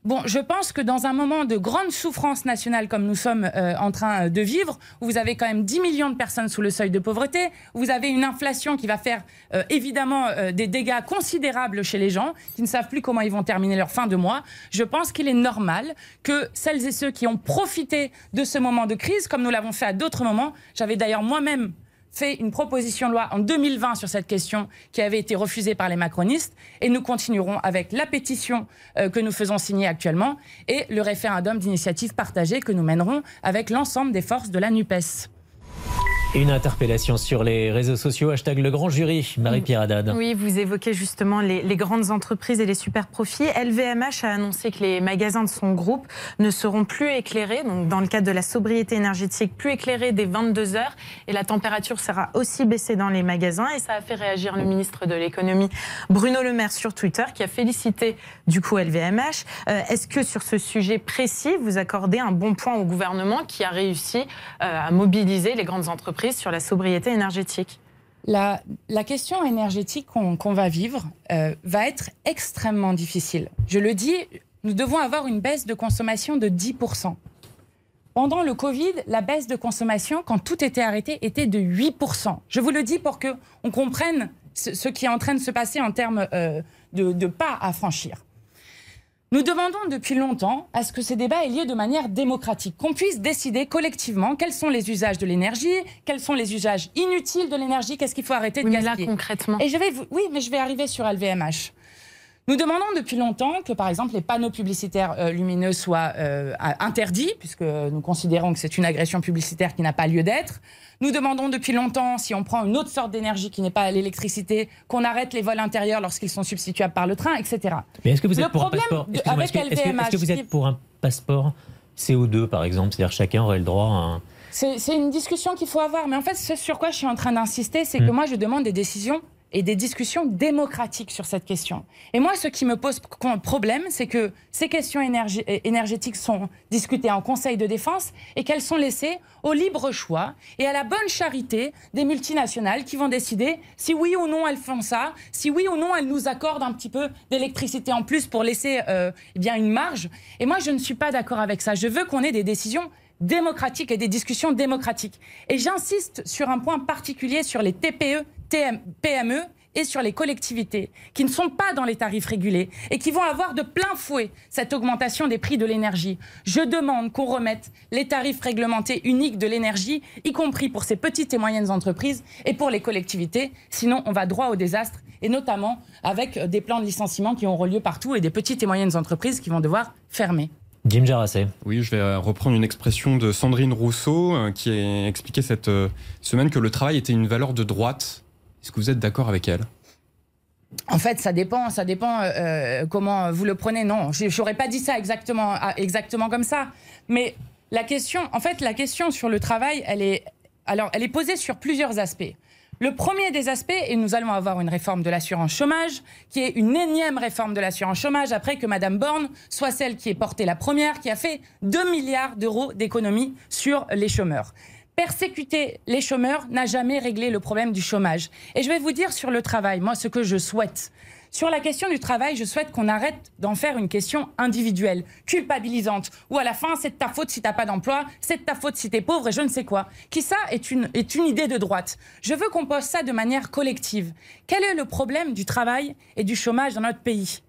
Bon, je pense que dans un moment de grande souffrance nationale comme nous sommes euh, en train de vivre, où vous avez quand même 10 millions de personnes sous le seuil de pauvreté, où vous avez une inflation qui va faire euh, évidemment euh, des dégâts considérables chez les gens, qui ne savent plus comment ils vont terminer leur fin de mois, je pense qu'il est normal que celles et ceux qui ont profité de ce moment de crise, comme nous l'avons fait à d'autres moments, j'avais d'ailleurs moi-même fait une proposition de loi en 2020 sur cette question qui avait été refusée par les macronistes et nous continuerons avec la pétition euh, que nous faisons signer actuellement et le référendum d'initiative partagée que nous mènerons avec l'ensemble des forces de la NUPES. Une interpellation sur les réseaux sociaux, hashtag le grand jury, Marie-Pierre Haddad. Oui, vous évoquez justement les, grandes entreprises et les super profits. LVMH a annoncé que les magasins de son groupe ne seront plus éclairés, donc dans le cadre de la sobriété énergétique, plus éclairés dès 22 heures. Et la température sera aussi baissée dans les magasins. Et ça a fait réagir le ministre de l'économie, Bruno Le Maire, sur Twitter, qui a félicité du coup LVMH. Euh, Est-ce que sur ce sujet précis, vous accordez un bon point au gouvernement qui a réussi euh, à mobiliser les grandes entreprises sur la sobriété énergétique la, la, question énergétique qu'on qu va vivre euh, va être extrêmement difficile. Je le dis, nous devons avoir une baisse de consommation de 10%. Pendant le Covid, la baisse de consommation, quand tout était arrêté, était de 8%. Je vous le dis pour qu'on comprenne ce, qui est en train de se passer en termes euh, de pas à franchir. Nous demandons depuis longtemps à ce que ces débats aient lieu de manière démocratique, qu'on puisse décider collectivement quels sont les usages de l'énergie, quels sont les usages inutiles de l'énergie, qu'est-ce qu'il faut arrêter de oui, gaspiller. Mais là, concrètement. Et je vais vous... Oui, mais je vais arriver sur LVMH. Nous demandons depuis longtemps que, par exemple, les panneaux publicitaires euh, lumineux soient euh, interdits, puisque nous considérons que c'est une agression publicitaire qui n'a pas lieu d'être. Nous demandons depuis longtemps, si on prend une autre sorte d'énergie qui n'est pas l'électricité, qu'on arrête les vols intérieurs lorsqu'ils sont substituables par le train, etc. Mais est-ce que vous êtes le pour un passeport de- Excusez-moi, avec est-ce que, est-ce que- LVMH, est-ce que vous êtes pour un passeport CO2 par exemple? C'est-à-dire chacun aurait le droit à un. C'est c'est une discussion qu'il faut avoir. Mais en fait, ce sur quoi je suis en train d'insister, c'est que Mm. moi, je demande des décisions et des discussions démocratiques sur cette question. Et moi, ce qui me pose problème, c'est que ces questions énergétiques sont discutées en Conseil de défense et qu'elles sont laissées au libre choix et à la bonne charité des multinationales qui vont décider si oui ou non elles font ça, si oui ou non elles nous accordent un petit peu d'électricité en plus pour laisser euh, eh bien une marge. Et moi, je ne suis pas d'accord avec ça. Je veux qu'on ait des décisions démocratiques et des discussions démocratiques. Et j'insiste sur un point particulier sur les TPE, PME et sur les collectivités qui ne sont pas dans les tarifs régulés et qui vont avoir de plein fouet cette augmentation des prix de l'énergie. Je demande qu'on remette les tarifs réglementés uniques de l'énergie, y compris pour ces petites et moyennes entreprises et pour les collectivités. Sinon, on va droit au désastre et notamment avec des plans de licenciement qui auront lieu partout et des petites et moyennes entreprises qui vont devoir fermer. Jim Jarassé. Oui, je vais euh, reprendre une expression de Sandrine Rousseau euh, qui a expliqué cette euh, semaine que le travail était une valeur de droite. Est-ce que vous êtes d'accord avec elle? En fait, ça dépend, ça dépend euh, comment vous le prenez. Non, je n'aurais pas dit ça exactement, ah, exactement comme ça. Mais la question, en fait, la question sur le travail, elle est, alors, elle est posée sur plusieurs aspects. Le premier des aspects, et nous allons avoir une réforme de l'assurance chômage, qui est une énième réforme de l'assurance chômage, après que Madame Borne soit celle qui est portée la première, qui a fait 2 milliards d'euros d'économies sur les chômeurs. Persécuter les chômeurs n'a jamais réglé le problème du chômage. Et je vais vous dire sur le travail, moi, ce que je souhaite. Sur la question du travail, je souhaite qu'on arrête d'en faire une question individuelle, culpabilisante, où à la fin, c'est de ta faute si t'as pas d'emploi, c'est de ta faute si t'es pauvre et je ne sais quoi. Qui ça est une, est une idée de droite. Je veux qu'on pose ça de manière collective. Quel est le problème du travail et du chômage dans notre pays?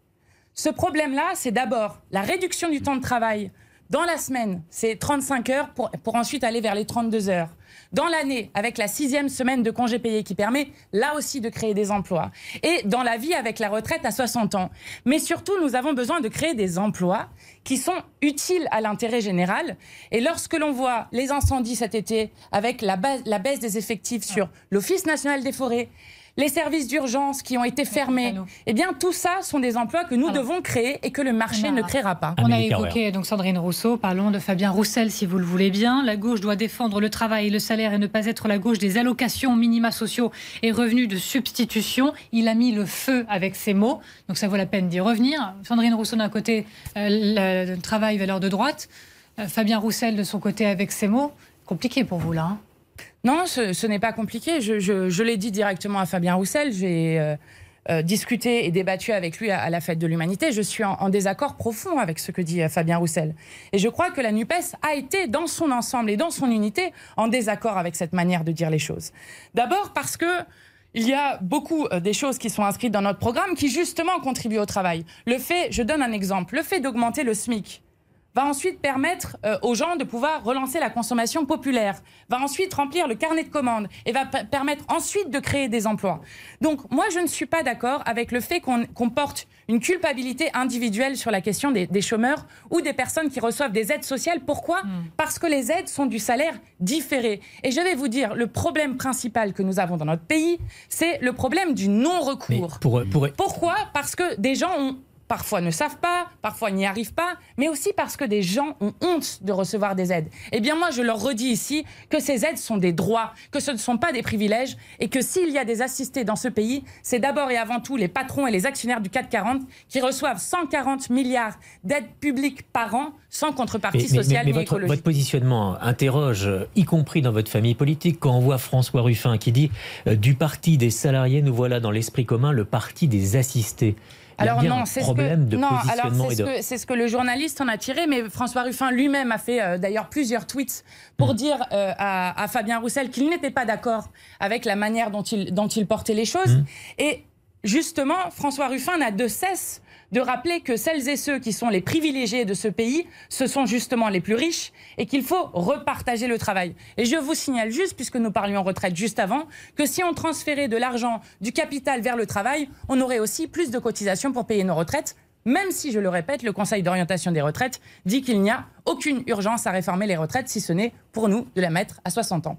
Ce problème-là, c'est d'abord la réduction du temps de travail. Dans la semaine, c'est 35 heures pour, ensuite aller vers les 32 heures. Dans l'année, avec la sixième semaine de congé payé qui permet là aussi de créer des emplois. Et dans la vie avec la retraite à 60 ans. Mais surtout, nous avons besoin de créer des emplois qui sont utiles à l'intérêt général. Et lorsque l'on voit les incendies cet été, avec la baisse des effectifs sur l'Office national des forêts, les services d'urgence qui ont été fermés, eh bien tout ça sont des emplois que nous Alors, devons créer et que le marché a- ne créera pas. On a évoqué donc Sandrine Rousseau, parlons de Fabien Roussel si vous le voulez bien. La gauche doit défendre le travail et le salaire et ne pas être la gauche des allocations, minima sociaux et revenus de substitution. Il a mis le feu avec ces mots, donc ça vaut la peine d'y revenir. Sandrine Rousseau d'un côté, euh, le travail valeur de droite. Euh, Fabien Roussel de son côté avec ces mots. Compliqué pour vous là. hein Non, ce, n'est pas compliqué. Je, l'ai dit directement à Fabien Roussel. J'ai euh, euh, discuté et débattu avec lui à, la fête de l'humanité. Je suis en, en désaccord profond avec ce que dit euh, Fabien Roussel. Et je crois que la NUPES a été, dans son ensemble et dans son unité, en désaccord avec cette manière de dire les choses. D'abord parce que il y a beaucoup des choses qui sont inscrites dans notre programme qui justement contribuent au travail. Le fait, je donne un exemple, le fait d'augmenter le SMIC va ensuite permettre euh, aux gens de pouvoir relancer la consommation populaire, va ensuite remplir le carnet de commandes et va permettre ensuite de créer des emplois. Donc moi, je ne suis pas d'accord avec le fait qu'on porte une culpabilité individuelle sur la question des, chômeurs ou des personnes qui reçoivent des aides sociales. Pourquoi? Hmm. Parce que les aides sont du salaire différé. Et je vais vous dire, le problème principal que nous avons dans notre pays, c'est le problème du non-recours. Pourquoi? Parce que des gens ont parfois ne savent pas, parfois n'y arrivent pas, mais aussi parce que des gens ont honte de recevoir des aides. Eh bien moi, je leur redis ici que ces aides sont des droits, que ce ne sont pas des privilèges, et que s'il y a des assistés dans ce pays, c'est d'abord et avant tout les patrons et les actionnaires du 440 qui reçoivent 140 milliards d'aides publiques par an sans contrepartie sociale mais, ni votre, écologique. Votre positionnement interroge, y compris dans votre famille politique, quand on voit François Ruffin qui dit euh, du parti des salariés, nous voilà dans l'esprit commun le parti des assistés. Alors non, c'est ce que non, alors c'est ce, que le journaliste en a tiré, mais François Ruffin lui-même a fait euh, d'ailleurs plusieurs tweets pour mm. dire euh, à, Fabien Roussel qu'il n'était pas d'accord avec la manière dont il dont il portait les choses. Mm. Et justement, François Ruffin n'a de cesse de rappeler que celles et ceux qui sont les privilégiés de ce pays, ce sont justement les plus riches et qu'il faut repartager le travail. Et je vous signale juste, puisque nous parlions retraite juste avant, que si on transférait de l'argent du capital vers le travail, on aurait aussi plus de cotisations pour payer nos retraites même si, je le répète, le Conseil d'orientation des retraites dit qu'il n'y a aucune urgence à réformer les retraites, si ce n'est pour nous de la mettre à 60 ans.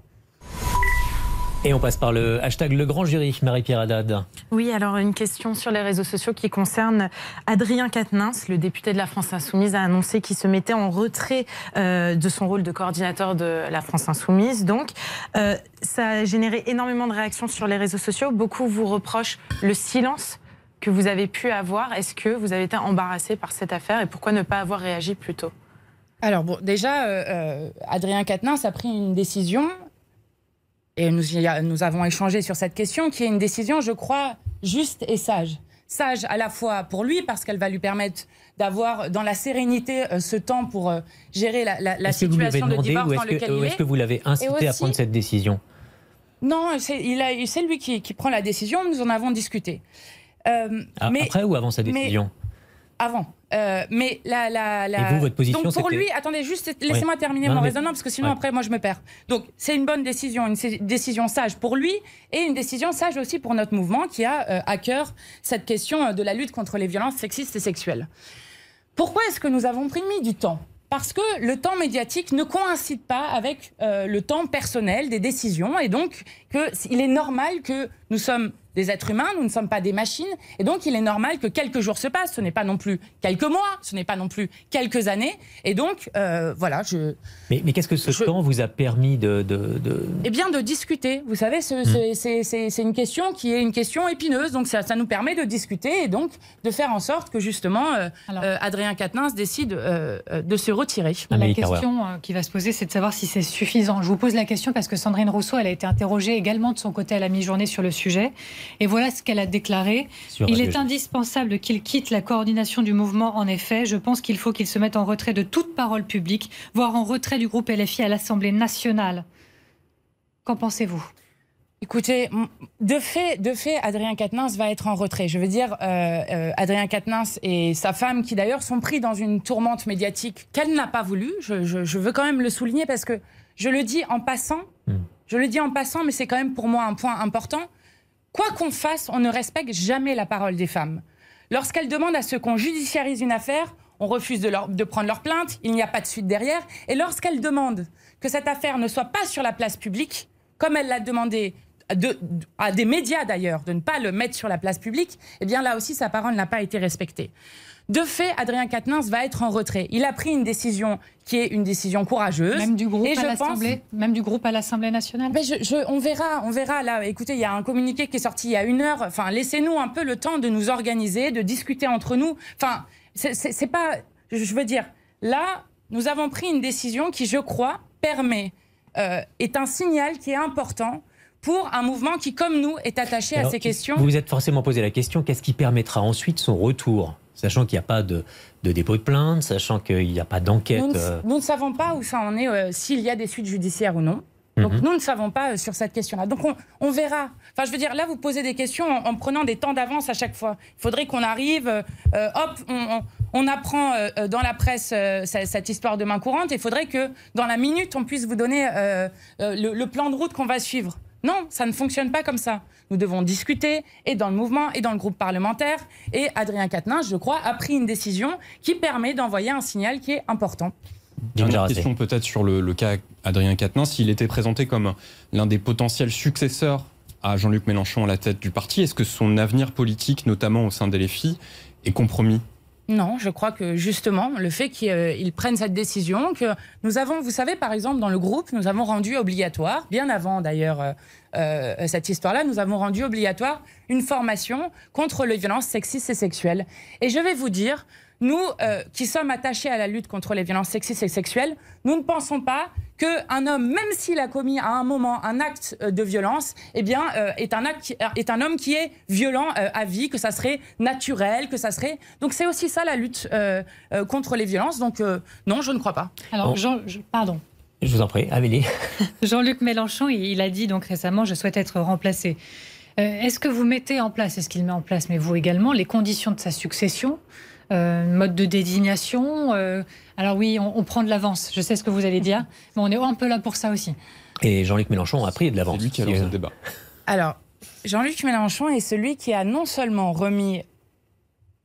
Et on passe par le hashtag Le Grand Jury, Marie-Pierre Haddad. Oui, alors une question sur les réseaux sociaux qui concerne Adrien Quatennens, le député de la France Insoumise, a annoncé qu'il se mettait en retrait euh, de son rôle de coordinateur de la France Insoumise. Donc, euh, ça a généré énormément de réactions sur les réseaux sociaux. Beaucoup vous reprochent le silence que vous avez pu avoir. Est-ce que vous avez été embarrassé par cette affaire et pourquoi ne pas avoir réagi plus tôt? Alors bon, déjà, euh, Adrien Quatennens a pris une décision et nous, nous avons échangé sur cette question, qui est une décision, je crois, juste et sage. Sage à la fois pour lui, parce qu'elle va lui permettre d'avoir dans la sérénité euh, ce temps pour euh, gérer la, la, situation de divorce dans laquelle il est. Est-ce que vous l'avez incité à prendre cette décision? Non, c'est lui qui, qui, prend la décision, nous en avons discuté. Euh, ah, mais, après ou avant sa décision? Avant. Euh, mais la, la, la... Et vous, votre position, Donc pour lui, attendez, juste laissez-moi terminer mon raisonnement parce que sinon après moi je me perds. Donc c'est une bonne décision, une décision sage pour lui et une décision sage aussi pour notre mouvement qui a euh, à cœur cette question euh, de la lutte contre les violences sexistes et sexuelles. Pourquoi est-ce que nous avons pris mis du temps? Parce que le temps médiatique ne coïncide pas avec le temps personnel des décisions et donc que il est normal que nous sommes des êtres humains, nous ne sommes pas des machines, et donc il est normal que quelques jours se passent. Ce n'est pas non plus quelques mois, ce n'est pas non plus quelques années, et donc euh, voilà. Je. Mais, mais qu'est-ce que ce temps vous a permis de, de, Eh bien, de discuter. Vous savez, hmm. c'est une question qui est une question épineuse, donc ça, ça, nous permet de discuter et donc de faire en sorte que justement euh, euh, Adrien Quatennens décide de se retirer. La question qui va se poser, c'est de savoir si c'est suffisant. Je vous pose la question parce que Sandrine Rousseau, elle a été interrogée également de son côté à la mi-journée sur le sujet. Et voilà ce qu'elle a déclaré. Il est indispensable qu'il quitte la coordination du mouvement, en effet. Je pense qu'il faut qu'il se mette en retrait de toute parole publique, voire en retrait du groupe LFI à l'Assemblée nationale. Qu'en pensez-vous? Écoutez, de fait, de fait, Adrien Quatennens va être en retrait. Je veux dire, euh, euh, Adrien Quatennens et sa femme, qui d'ailleurs sont pris dans une tourmente médiatique qu'elle n'a pas voulu. Je, veux quand même le souligner parce que je le dis en passant. Hmm. Je le dis en passant, mais c'est quand même pour moi un point important. Quoi qu'on fasse, on ne respecte jamais la parole des femmes. Lorsqu'elles demandent à ce qu'on judiciarise une affaire, on refuse de, prendre leur plainte, il n'y a pas de suite derrière. Et lorsqu'elles demandent que cette affaire ne soit pas sur la place publique, comme elle l'a demandé à des médias d'ailleurs, de ne pas le mettre sur la place publique, eh bien là aussi sa parole n'a pas été respectée. De fait, Adrien Quatennens va être en retrait. Il a pris une décision qui est une décision courageuse. Même du groupe, à, l'Assemblée, même du groupe à l'Assemblée nationale mais On verra, on verra. Là, écoutez, il y a un communiqué qui est sorti il y a une heure. Enfin, laissez-nous un peu le temps de nous organiser, de discuter entre nous. Enfin, c'est pas... Je veux dire, là, nous avons pris une décision qui, je crois, permet, euh, est un signal qui est important pour un mouvement qui, comme nous, est attaché à ces questions. Vous vous êtes forcément posé la question, qu'est-ce qui permettra ensuite son retour? Sachant qu'il n'y a pas de, dépôt de plainte, sachant qu'il n'y a pas d'enquête. Nous, ne euh. savons pas où ça en est, euh, s'il y a des suites judiciaires ou non. Donc Mhm. nous ne savons pas euh, sur cette question-là. Donc on, on verra. Enfin, je veux dire, là, vous posez des questions en, en prenant des temps d'avance à chaque fois. Il faudrait qu'on arrive, euh, euh, hop, on, on- on apprend euh, euh, dans la presse euh, ce- cette histoire de main courante. Il faudrait que dans la minute, on puisse vous donner euh, euh, le, le plan de route qu'on va suivre. Non, ça ne fonctionne pas comme ça. Nous devons discuter, et dans le mouvement, et dans le groupe parlementaire. Et Adrien Quatennens, je crois, a pris une décision qui permet d'envoyer un signal qui est important. Dernière question peut-être sur le, le cas Adrien Quatennens. S'il était présenté comme l'un des potentiels successeurs à Jean-Luc Mélenchon à la tête du parti, est-ce que son avenir politique, notamment au sein des LFI, est compromis? Non, je crois que justement, le fait qu'ils prennent cette décision, que nous avons, vous savez, par exemple, dans le groupe, nous avons rendu obligatoire, bien avant d'ailleurs euh, euh, cette histoire-là, nous avons rendu obligatoire une formation contre les violences sexistes et sexuelles. Et je vais vous dire, nous euh, qui sommes attachés à la lutte contre les violences sexistes et sexuelles, nous ne pensons pas qu'un homme, même s'il a commis à un moment un acte euh, de violence, eh bien, euh, est, un acte, qui- est un homme qui est violent euh, à vie, que ça serait naturel, que ça serait. Donc c'est aussi ça la lutte euh, euh, contre les violences. Donc euh, non, je ne crois pas. Alors, Bon. Jean, je- pardon. Je vous en prie, Amélie. Jean-Luc Mélenchon, il il a dit donc récemment, je souhaite être remplacé. Euh, Est-ce que vous mettez en place, est-ce qu'il met en place, mais vous également, les conditions de sa succession, euh, mode de désignation euh, Alors oui, on, on prend de l'avance. Je sais ce que vous allez dire, mais on est un peu là pour ça aussi. Et Jean-Luc Mélenchon a pris de l'avance. C'est lui qui a lancé le débat. Alors, Jean-Luc Mélenchon est celui qui a non seulement remis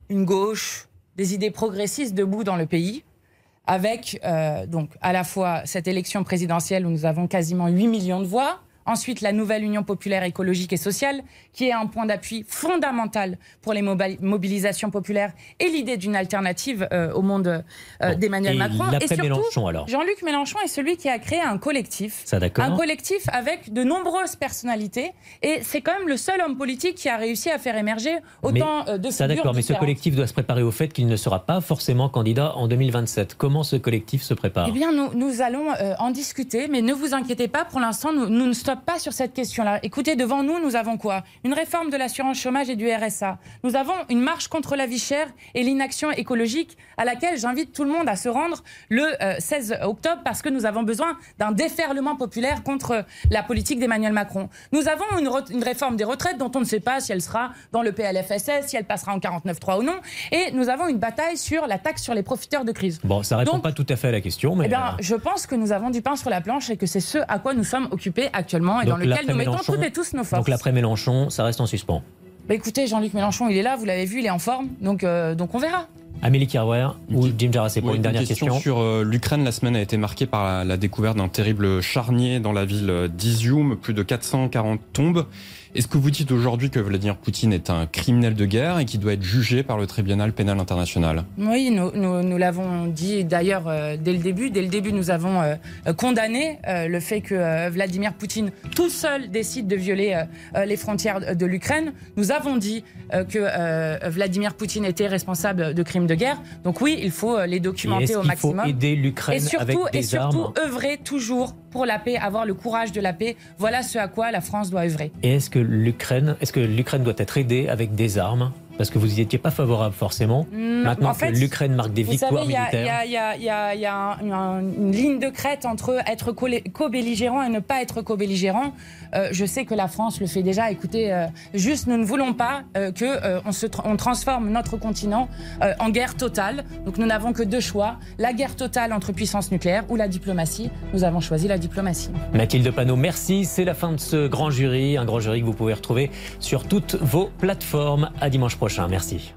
une gauche, des idées progressistes debout dans le pays, avec euh, donc à la fois cette élection présidentielle où nous avons quasiment 8 millions de voix, ensuite la nouvelle Union populaire écologique et sociale, qui est un point d'appui fondamental pour les mobi- mobilisations populaires et l'idée d'une alternative euh, au monde euh, Bon. d'Emmanuel Macron. Et surtout, Mélenchon, alors Jean-Luc Mélenchon est celui qui a créé un collectif Ça, d'accord. un collectif avec de nombreuses personnalités et c'est quand même le seul homme politique qui a réussi à faire émerger autant euh, de Ça d'accord, mais ce collectif doit se préparer au fait qu'il ne sera pas forcément candidat en 2027. Comment ce collectif se prépare? Eh bien, nous, nous allons euh, en discuter, mais ne vous inquiétez pas, pour l'instant, nous, nous ne pas sur cette question-là. Écoutez, devant nous, nous avons quoi? Une réforme de l'assurance chômage et du RSA. Nous avons une marche contre la vie chère et l'inaction écologique à laquelle j'invite tout le monde à se rendre le euh, 16 octobre parce que nous avons besoin d'un déferlement populaire contre la politique d'Emmanuel Macron. Nous avons une, réforme des retraites dont on ne sait pas si elle sera dans le PLFSS, si elle passera en 49.3 ou non. Et nous avons une bataille sur la taxe sur les profiteurs de crise. Bon, ça répond Donc- pas tout à fait à la question, mais Eh bien, euh, je pense que nous avons du pain sur la planche et que c'est ce à quoi nous sommes occupés actuellement et Donc dans lequel nous mettons toutes et tous nos forces. donc l'après Mélenchon, ça reste en suspens. Bah, écoutez, Jean-Luc Mélenchon, il est là, vous l'avez vu, il est en forme, donc, euh, donc on verra. Amélie Kirouer ou. Jim Jarassé pour une dernière question, question. sur euh, l'Ukraine. La semaine a été marquée par la, la découverte d'un terrible charnier dans la ville d'Izium, plus de 440 tombes. Est-ce que vous dites aujourd'hui que Vladimir Poutine est un criminel de guerre et qu'il doit être jugé par le tribunal pénal international Oui, nous, nous, nous l'avons dit d'ailleurs euh, dès le début. Dès le début, nous avons euh, condamné euh, le fait que euh, Vladimir Poutine, tout seul, décide de violer les frontières de l'Ukraine. Nous avons dit euh, que euh, Vladimir Poutine était responsable de crimes de guerre. Donc oui, il faut euh, les Et documenter au qu'il faut maximum. aider Et l'Ukraine avec surtout, des et surtout armes? œuvrer toujours pour la paix, avoir le courage de la paix. Voilà ce à quoi la France doit œuvrer. Et est-ce que l'Ukraine, est-ce que l'Ukraine doit être aidée avec des armes Parce que vous n'y étiez pas favorable forcément. Mm, Maintenant que l'Ukraine marque des victoires savez, il y militaires. a, il y a- y y une ligne de crête entre être co- co-belligérant et ne pas être co-belligérant. Euh, je sais que la France le fait déjà. Écoutez, euh, juste nous ne voulons pas euh, que euh, on, se tra- on transforme notre continent en guerre totale. Donc nous n'avons que deux choix la guerre totale entre puissances nucléaires ou la diplomatie. Nous avons choisi la diplomatie. Mathilde Panot, merci. C'est la fin de ce grand jury. Un grand jury que vous pouvez retrouver sur toutes vos plateformes. À dimanche prochain. Merci.